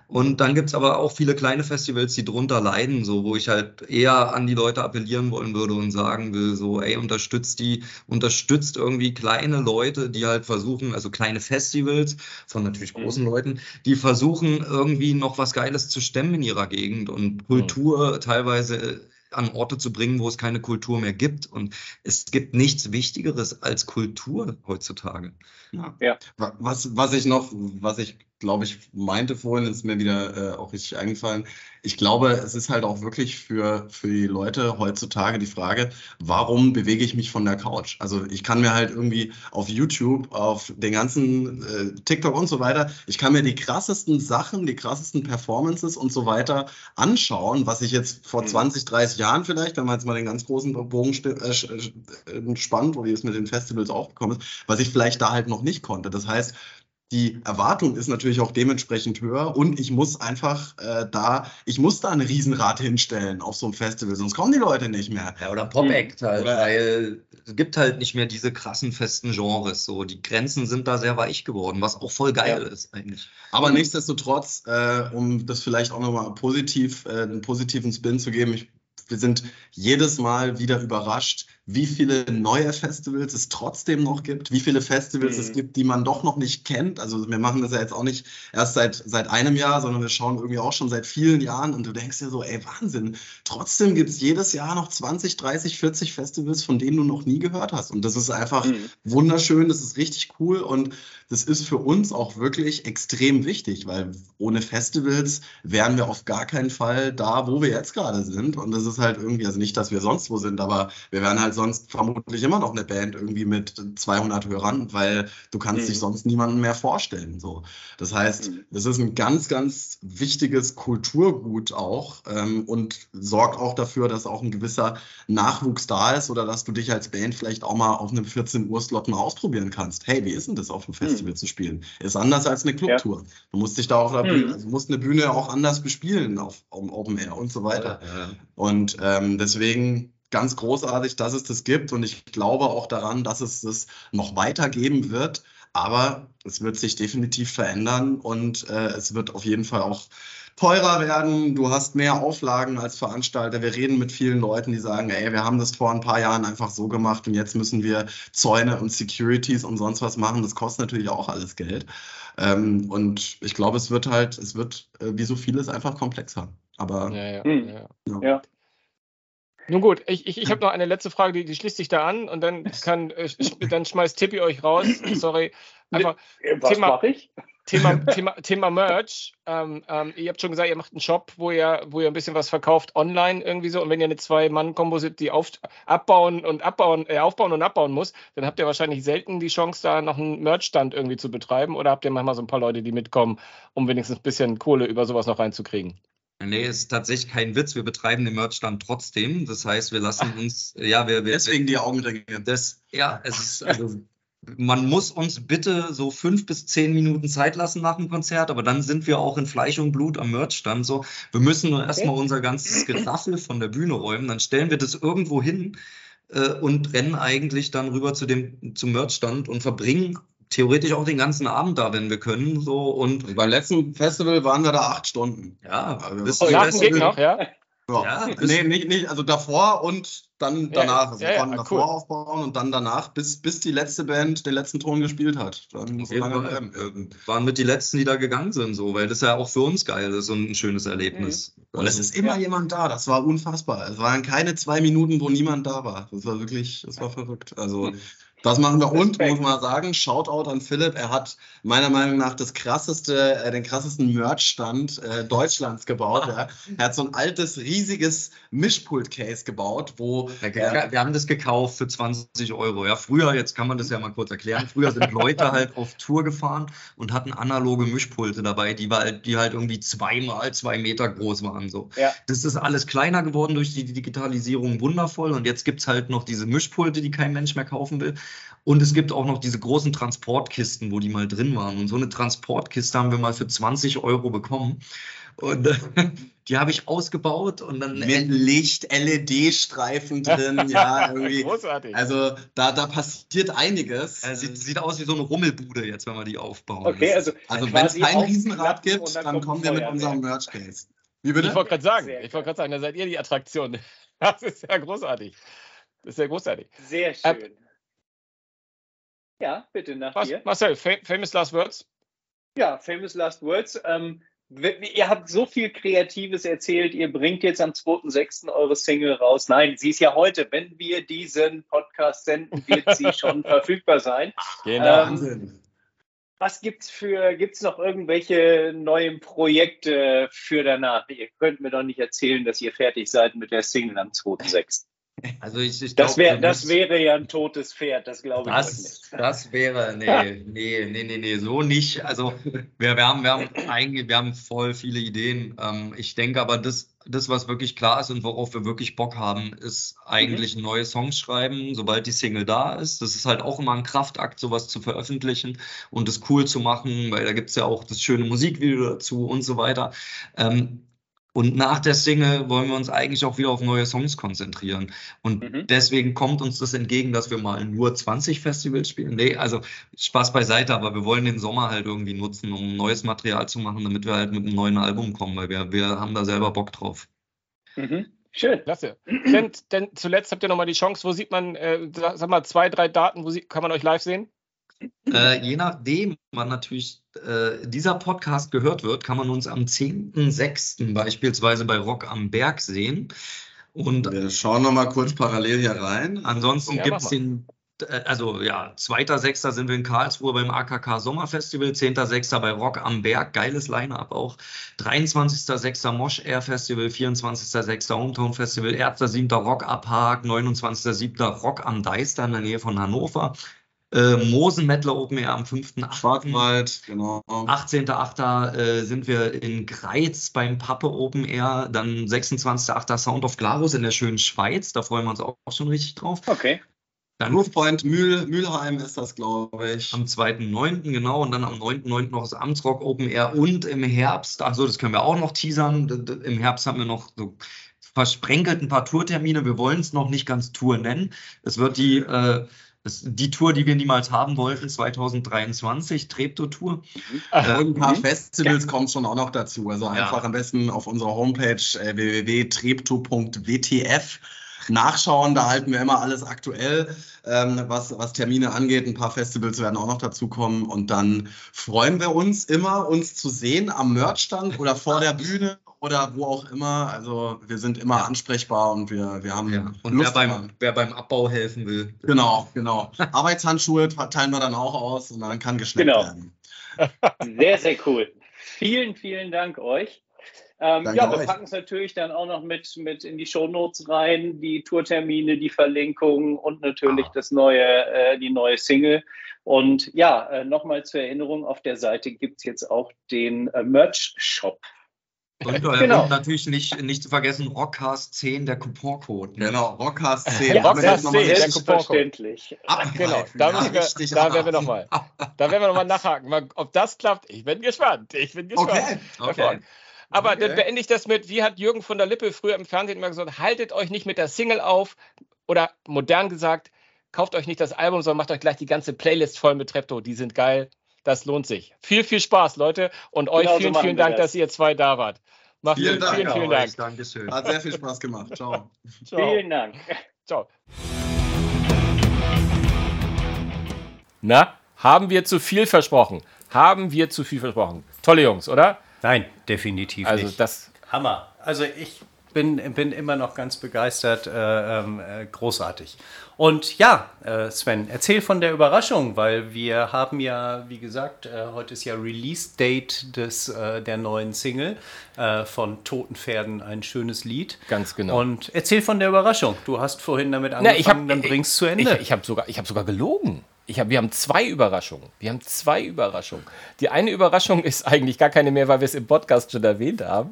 [SPEAKER 4] Und dann gibt es aber auch viele kleine Festivals, die drunter leiden, so wo ich halt eher an die Leute appellieren wollen würde und sagen will, so, ey, unterstützt die, unterstützt irgendwie kleine Leute, die halt versuchen, also kleine Festivals von natürlich mhm. großen mhm. Leuten, die versuchen irgendwie noch was Geiles zu stemmen in ihrer Gegend und Kultur mhm. teilweise an Orte zu bringen, wo es keine Kultur mehr gibt. Und es gibt nichts Wichtigeres als Kultur heutzutage.
[SPEAKER 3] Ja. ja. Was, was ich noch, was ich glaube ich, meinte vorhin, ist mir wieder äh, auch richtig eingefallen. Ich glaube, es ist halt auch wirklich für, für die Leute heutzutage die Frage, warum bewege ich mich von der Couch? Also ich kann mir halt irgendwie auf YouTube, auf den ganzen äh, TikTok und so weiter, ich kann mir die krassesten Sachen, die krassesten Performances und so weiter anschauen, was ich jetzt vor 20, mhm. 30 Jahren vielleicht, wenn man jetzt mal den ganz großen Bogen äh, äh, spannt, wo wie es mit den Festivals aufgekommen ist, was ich vielleicht da halt noch nicht konnte. Das heißt, die Erwartung ist natürlich auch dementsprechend höher und ich muss einfach äh, da, ich muss da ein Riesenrad hinstellen auf so einem Festival, sonst kommen die Leute nicht mehr.
[SPEAKER 4] Ja, oder Pop-Act halt, oder weil es gibt halt nicht mehr diese krassen festen Genres. So, die Grenzen sind da sehr weich geworden, was auch voll geil ja. ist eigentlich.
[SPEAKER 3] Aber nichtsdestotrotz, äh, um das vielleicht auch nochmal positiv, äh, einen positiven Spin zu geben, ich wir sind jedes Mal wieder überrascht, wie viele neue Festivals es trotzdem noch gibt, wie viele Festivals mhm. es gibt, die man doch noch nicht kennt. Also wir machen das ja jetzt auch nicht erst seit, seit einem Jahr, sondern wir schauen irgendwie auch schon seit vielen Jahren und du denkst dir so, ey, Wahnsinn. Trotzdem gibt es jedes Jahr noch 20, 30, 40 Festivals, von denen du noch nie gehört hast. Und das ist einfach mhm. wunderschön, das ist richtig cool und das ist für uns auch wirklich extrem wichtig, weil ohne Festivals wären wir auf gar keinen Fall da, wo wir jetzt gerade sind. Und das ist halt irgendwie, also nicht, dass wir sonst wo sind, aber wir wären halt sonst vermutlich immer noch eine Band irgendwie mit 200 Hörern, weil du kannst mhm. dich sonst niemanden mehr vorstellen. So. Das heißt, mhm. es ist ein ganz, ganz wichtiges Kulturgut auch ähm, und sorgt auch dafür, dass auch ein gewisser Nachwuchs da ist oder dass du dich als Band vielleicht auch mal auf einem 14 Uhr Slot mal ausprobieren kannst. Hey, wie ist denn das auf dem Festival mhm. zu spielen? Ist anders als eine Clubtour. Ja. Du musst dich da Bühne, mhm. also musst eine Bühne auch anders bespielen auf, auf Open Air und so weiter. Ja, ja. Und ähm, deswegen ganz großartig, dass es das gibt und ich glaube auch daran, dass es das noch weitergeben wird. Aber es wird sich definitiv verändern und äh, es wird auf jeden Fall auch teurer werden. Du hast mehr Auflagen als Veranstalter. Wir reden mit vielen Leuten, die sagen, ey, wir haben das vor ein paar Jahren einfach so gemacht und jetzt müssen wir Zäune und Securities und sonst was machen. Das kostet natürlich auch alles Geld. Ähm, und ich glaube, es wird halt, es wird äh, wie so vieles einfach komplexer. Aber
[SPEAKER 1] ja, ja, hm. ja. ja. Nun gut, ich, ich, ich habe noch eine letzte Frage, die, die schließt sich da an und dann kann äh, dann schmeißt Tippi euch raus. [clears throat] Sorry.
[SPEAKER 5] Einfach Was Thema, mache ich?
[SPEAKER 1] Thema, [laughs] Thema, Thema Merch. Ähm, ähm, ihr habt schon gesagt, ihr macht einen Shop, wo ihr, wo ihr ein bisschen was verkauft online irgendwie so. Und wenn ihr eine Zwei-Mann-Kombo seid, die auf, abbauen und abbauen, äh, aufbauen und abbauen muss, dann habt ihr wahrscheinlich selten die Chance, da noch einen Merch-Stand irgendwie zu betreiben. Oder habt ihr manchmal so ein paar Leute, die mitkommen, um wenigstens ein bisschen Kohle über sowas noch reinzukriegen?
[SPEAKER 4] Nee, ist tatsächlich kein Witz. Wir betreiben den Merchstand trotzdem. Das heißt, wir lassen uns, ja, wir, wir
[SPEAKER 3] Deswegen die Augenringe.
[SPEAKER 4] Das, ja, es ist, also, man muss uns bitte so fünf bis zehn Minuten Zeit lassen nach dem Konzert, aber dann sind wir auch in Fleisch und Blut am Merchstand. So, wir müssen nur erstmal unser ganzes Geraffel von der Bühne räumen, dann stellen wir das irgendwo hin äh, und rennen eigentlich dann rüber zu dem, zum Merchstand und verbringen theoretisch auch den ganzen Abend da, wenn wir können. So und
[SPEAKER 3] Also beim letzten Festival waren wir da acht Stunden.
[SPEAKER 4] ja,
[SPEAKER 3] Also
[SPEAKER 4] bis
[SPEAKER 3] das-
[SPEAKER 4] zum
[SPEAKER 1] Nach
[SPEAKER 4] Festival-
[SPEAKER 1] noch, ja?
[SPEAKER 3] Ja,
[SPEAKER 4] Ja,
[SPEAKER 3] nee, nicht, nicht, also davor und dann
[SPEAKER 1] Ja,
[SPEAKER 3] danach. Also
[SPEAKER 1] ja,
[SPEAKER 3] wir
[SPEAKER 1] ja,
[SPEAKER 3] konnten
[SPEAKER 1] cool.
[SPEAKER 3] davor aufbauen und dann danach, bis, bis die letzte Band den letzten Ton gespielt hat. Dann
[SPEAKER 4] Fall.
[SPEAKER 3] bleiben.
[SPEAKER 4] Äh, waren mit die letzten, die da gegangen sind, so, weil das ja auch für uns geil ist und ein schönes Erlebnis.
[SPEAKER 3] Und es ist immer jemand da. Das war unfassbar. Es waren keine zwei Minuten, wo niemand da war. Das war wirklich, das war verrückt. Also das machen wir und
[SPEAKER 5] Respekt.
[SPEAKER 3] muss man sagen, Shoutout an Philipp. Er hat meiner Meinung nach das krasseste, äh, den krassesten Merch-Stand äh, Deutschlands gebaut. Ja. [laughs] Er hat so ein altes, riesiges Mischpult-Case gebaut, wo
[SPEAKER 4] Ja, wir haben das gekauft für 20 Euro. Ja, früher, jetzt kann man das ja mal kurz erklären, früher sind Leute halt auf Tour gefahren und hatten analoge Mischpulte dabei, die, war halt, die halt irgendwie zweimal zwei Meter groß waren. So.
[SPEAKER 5] Ja.
[SPEAKER 4] Das ist alles kleiner geworden durch die Digitalisierung, wundervoll. Und jetzt gibt es halt noch diese Mischpulte, die kein Mensch mehr kaufen will. Und es gibt auch noch diese großen Transportkisten, wo die mal drin waren. Und so eine Transportkiste haben wir mal für 20 Euro bekommen. Und äh, [laughs] die habe ich ausgebaut und dann
[SPEAKER 3] mit Licht, LED-Streifen [laughs] drin, ja, irgendwie.
[SPEAKER 1] Großartig.
[SPEAKER 3] Also da, da passiert einiges.
[SPEAKER 4] Ja, sieht, sieht aus wie so eine Rummelbude jetzt, wenn wir die aufbauen.
[SPEAKER 5] Okay, also,
[SPEAKER 3] Also wenn es kein Riesenrad gibt, dann,
[SPEAKER 5] kommt
[SPEAKER 3] kommen wir mit unserem Merch-Case. Wie
[SPEAKER 1] ich
[SPEAKER 3] bitte?
[SPEAKER 1] wollte gerade sagen,
[SPEAKER 5] Sehr
[SPEAKER 1] ich wollte gerade sagen, da seid ihr die Attraktion. [laughs] Das ist ja großartig. Das ist ja großartig.
[SPEAKER 5] Sehr schön. Ja, bitte nach
[SPEAKER 1] Was,
[SPEAKER 5] dir.
[SPEAKER 1] Marcel, fam famous last words?
[SPEAKER 5] Ja, Famous Last Words. Ähm, ihr habt so viel Kreatives erzählt. Ihr bringt jetzt am 2.6. eure Single raus. Nein, sie ist ja heute. Wenn wir diesen Podcast senden, wird sie [laughs] schon verfügbar sein.
[SPEAKER 1] Genau.
[SPEAKER 5] Ähm. Was gibt's für, gibt's noch irgendwelche neuen Projekte für danach? Ihr könnt mir doch nicht erzählen, dass ihr fertig seid mit der Single am 2.6.
[SPEAKER 4] Also ich, ich
[SPEAKER 5] Das,
[SPEAKER 4] glaub,
[SPEAKER 5] wär, das wäre ja ein totes Pferd, das glaube ich
[SPEAKER 4] Das,
[SPEAKER 5] nicht.
[SPEAKER 4] das wäre, nee, nee, nee, nee, nee, so nicht. Also wir, wir, haben, wir haben eigentlich, wir haben voll viele Ideen. Ähm, ich denke aber, das, das, was wirklich klar ist und worauf wir wirklich Bock haben, ist eigentlich neue Songs schreiben, sobald die Single da ist. Das ist halt auch immer ein Kraftakt, sowas zu veröffentlichen und das cool zu machen, weil da gibt es ja auch das schöne Musikvideo dazu und so weiter. Ähm, und nach der Single wollen wir uns eigentlich auch wieder auf neue Songs konzentrieren. Und
[SPEAKER 5] Mhm.
[SPEAKER 4] deswegen kommt uns das entgegen, dass wir mal nur 20 Festivals spielen. Nee, also Spaß beiseite, aber wir wollen den Sommer halt irgendwie nutzen, um neues Material zu machen, damit wir halt mit einem neuen Album kommen, weil wir, wir haben da selber Bock drauf.
[SPEAKER 5] Mhm. Schön.
[SPEAKER 1] Klasse. denn, denn zuletzt habt ihr nochmal die Chance, wo sieht man, äh, sag, sag mal, zwei, drei Daten, wo sie, kann man euch live sehen?
[SPEAKER 4] Äh, je nachdem, wann natürlich äh, dieser Podcast gehört wird, kann man uns am 10.06. beispielsweise bei Rock am Berg sehen. Und
[SPEAKER 3] Wir schauen noch mal kurz parallel hier rein.
[SPEAKER 4] Ansonsten
[SPEAKER 1] Ja,
[SPEAKER 4] gibt es den, äh, also ja, 2.6. sind wir in Karlsruhe beim AKK Sommerfestival, 10.6. bei Rock am Berg, geiles Line-Up auch, 23.6. Mosh Air Festival, 24.6. Hometown Festival, 1.7. Rock ab Haag, 29.7. Rock am Deister in der Nähe von Hannover, äh, Mosen Mettler Open Air am 5.8.
[SPEAKER 3] Schwarzwald, genau.
[SPEAKER 4] 18.8. Äh, sind wir in Greiz beim Pappe Open Air, dann 26.8. Sound of Glarus in der schönen Schweiz, da freuen wir uns auch schon richtig drauf.
[SPEAKER 5] Okay.
[SPEAKER 4] Dann
[SPEAKER 3] Roof Point Mühl, Mülheim ist das, glaube ich.
[SPEAKER 4] am 2.9. genau und dann am 9.9. noch das Amtsrock Open Air und im Herbst, also das können wir auch noch teasern, im Herbst haben wir noch so versprenkelt ein paar Tourtermine, wir wollen es noch nicht ganz Tour nennen. Es wird die, äh, das, die Tour, die wir niemals haben wollten, 2023, Treptow-Tour.
[SPEAKER 3] Und ein paar Festivals kommen schon auch noch dazu. Also
[SPEAKER 4] Ja.
[SPEAKER 3] einfach am besten auf unserer Homepage äh, www.trepto.wtf nachschauen. Da halten wir immer alles aktuell, ähm, was, was Termine angeht. Ein paar Festivals werden auch noch dazukommen. Und dann freuen wir uns immer, uns zu sehen am Merchstand oder vor der Bühne oder wo auch immer. Also wir sind immer ansprechbar und wir, wir haben
[SPEAKER 4] Ja. Und wer
[SPEAKER 3] Lust
[SPEAKER 4] beim,
[SPEAKER 3] daran.
[SPEAKER 4] wer beim Abbau helfen will.
[SPEAKER 3] Genau, genau. Arbeitshandschuhe teilen wir dann auch aus und dann kann geschnappt
[SPEAKER 5] Genau.
[SPEAKER 3] werden.
[SPEAKER 5] Sehr, sehr cool. Vielen, vielen Dank euch. Ähm, ja, wir packen es natürlich dann auch noch mit, mit in die Shownotes rein, die Tourtermine, die Verlinkungen und natürlich
[SPEAKER 4] Ah.
[SPEAKER 5] das neue, äh, die neue Single. Und ja, äh, nochmal zur Erinnerung, auf der Seite gibt es jetzt auch den äh, Merch-Shop.
[SPEAKER 4] Und, äh, genau. und natürlich nicht, nicht zu vergessen, Rockcast 10, der Couponcode.
[SPEAKER 3] Ne? Genau, Rockcast 10.
[SPEAKER 1] Ja, Rockcast 10, der Selbstverständlich. Genau, da,
[SPEAKER 3] ja,
[SPEAKER 1] wir, da werden wir nochmal da werden wir noch mal nachhaken, ob das klappt. Ich bin gespannt. Ich bin gespannt. Okay. okay. Aber okay. dann beende ich das mit, wie hat Jürgen von der Lippe früher im Fernsehen immer gesagt, haltet euch nicht mit der Single auf oder modern gesagt, kauft euch nicht das Album, sondern macht euch gleich die ganze Playlist voll mit Trepto. Die sind geil. Das lohnt sich. Viel, viel Spaß, Leute. Und euch genau vielen, so vielen Dank, das. dass ihr zwei da wart.
[SPEAKER 3] Macht vielen, Dank. vielen, vielen Dank. Dankeschön. Hat sehr viel Spaß gemacht. Ciao. [laughs]
[SPEAKER 5] Ciao. Vielen Dank. Ciao.
[SPEAKER 1] Na, haben wir zu viel versprochen? Haben wir zu viel versprochen? Tolle Jungs, oder?
[SPEAKER 2] Nein, definitiv
[SPEAKER 1] also
[SPEAKER 2] nicht.
[SPEAKER 1] Das
[SPEAKER 2] Hammer. Also ich bin, bin immer noch ganz begeistert. Äh, ähm, äh, großartig. Und ja, äh, Sven, erzähl von der Überraschung, weil wir haben ja, wie gesagt, äh, heute ist ja Release-Date des, äh, der neuen Single äh, von Toten Pferden, ein schönes Lied.
[SPEAKER 1] Ganz genau.
[SPEAKER 2] Und erzähl von der Überraschung. Du hast vorhin damit angefangen, Na, ich hab, dann bringst du zu Ende.
[SPEAKER 1] Ich, ich habe sogar, hab sogar gelogen. Ich hab, wir haben zwei Überraschungen. Wir haben zwei Überraschungen. Die eine Überraschung ist eigentlich gar keine mehr, weil wir es im Podcast schon erwähnt haben.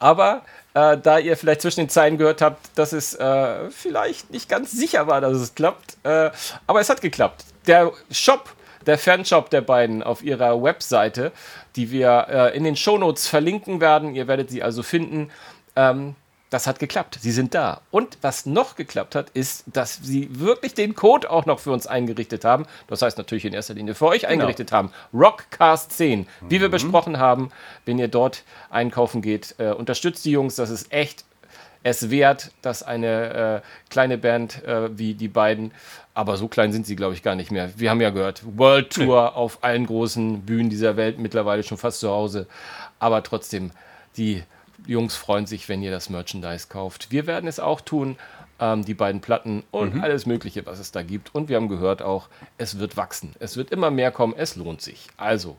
[SPEAKER 1] Aber äh, da ihr vielleicht zwischen den Zeilen gehört habt, dass es äh, vielleicht nicht ganz sicher war, dass es klappt. Äh, aber es hat geklappt. Der Shop, der Fanshop der beiden auf ihrer Webseite, die wir äh, in den Shownotes verlinken werden, ihr werdet sie also finden, ähm, das hat geklappt. Sie sind da. Und was noch geklappt hat, ist, dass sie wirklich den Code auch noch für uns eingerichtet haben. Das heißt natürlich in erster Linie für euch genau. eingerichtet haben. Rockcast 10. Wie mhm. wir besprochen haben, wenn ihr dort einkaufen geht, äh, unterstützt die Jungs. Das ist echt es wert, dass eine äh, kleine Band äh, wie die beiden, aber so klein sind sie, glaube ich, gar nicht mehr. Wir haben ja gehört, World Tour nee. auf allen großen Bühnen dieser Welt, mittlerweile schon fast zu Hause. Aber trotzdem, die Jungs freuen sich, wenn ihr das Merchandise kauft. Wir werden es auch tun. Ähm, die beiden Platten und mhm. alles Mögliche, was es da gibt. Und wir haben gehört auch, es wird wachsen. Es wird immer mehr kommen. Es lohnt sich. Also,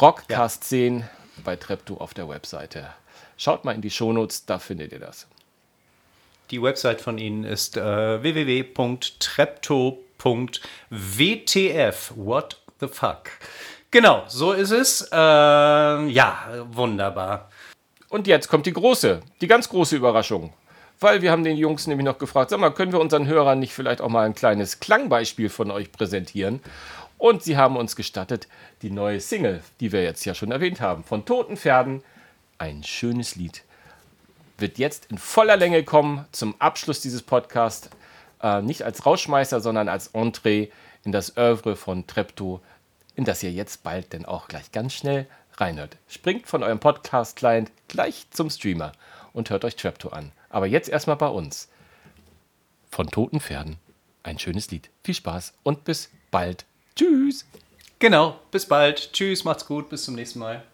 [SPEAKER 1] Rockcast ja. 10 bei Trepto auf der Webseite. Schaut mal in die Shownotes, da findet ihr das.
[SPEAKER 2] Die Website von ihnen ist äh, www.trepto.wtf. What the fuck? Genau, so ist es. Äh, ja, wunderbar.
[SPEAKER 1] Und jetzt kommt die große, die ganz große Überraschung. Weil wir haben den Jungs nämlich noch gefragt, sag mal, können wir unseren Hörern nicht vielleicht auch mal ein kleines Klangbeispiel von euch präsentieren? Und sie haben uns gestattet, die neue Single, die wir jetzt ja schon erwähnt haben, von Toten Pferden, ein schönes Lied, wird jetzt in voller Länge kommen zum Abschluss dieses Podcasts. Äh, nicht als Rauschmeister, sondern als Entree in das Oeuvre von Treptow, in das ihr jetzt bald denn auch gleich ganz schnell reinhört. Springt von eurem Podcast-Client gleich zum Streamer und hört euch Trapto an. Aber jetzt erstmal bei uns. Von toten Pferden. Ein schönes Lied. Viel Spaß und bis bald. Tschüss.
[SPEAKER 2] Genau, bis bald. Tschüss, macht's gut, bis zum nächsten Mal.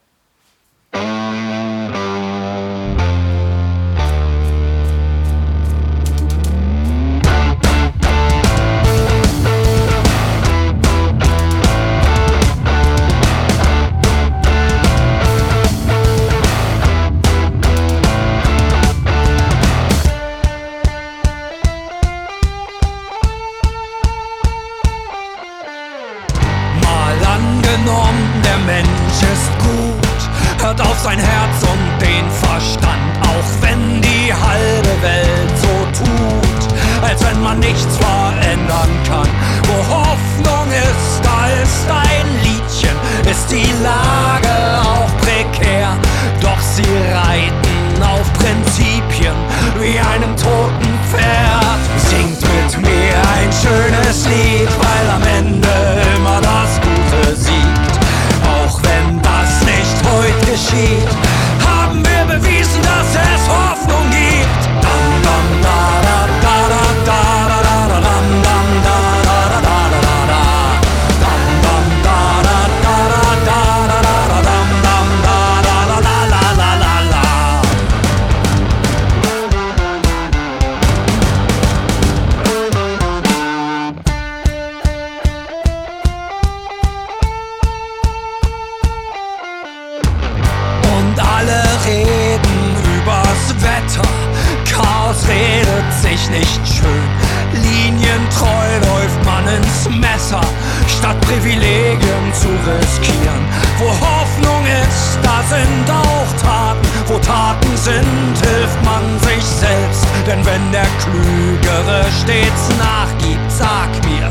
[SPEAKER 6] Privilegien zu riskieren. Wo Hoffnung ist, da sind auch Taten. Wo Taten sind, hilft man sich selbst. Denn wenn der Klügere stets nachgibt, sag mir,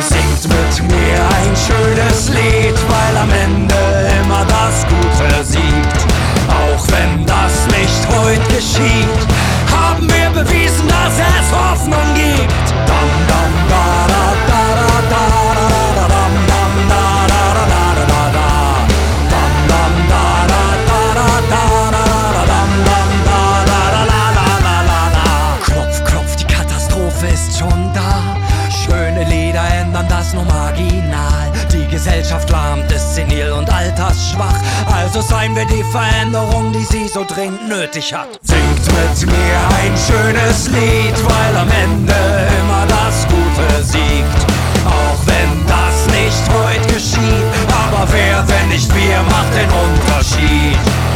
[SPEAKER 6] singt mit mir ein schönes Lied, weil am Ende immer das Gute siegt. Auch wenn das nicht heute geschieht, haben wir bewiesen, dass es Hoffnung gibt. Dam, dam, Gesellschaft lahmt, ist senil und altersschwach. Also seien wir die Veränderung, die sie so dringend nötig hat. Singt mit mir ein schönes Lied, weil am Ende immer das Gute siegt. Auch wenn das nicht heute geschieht, aber wer, wenn nicht wir, macht den Unterschied.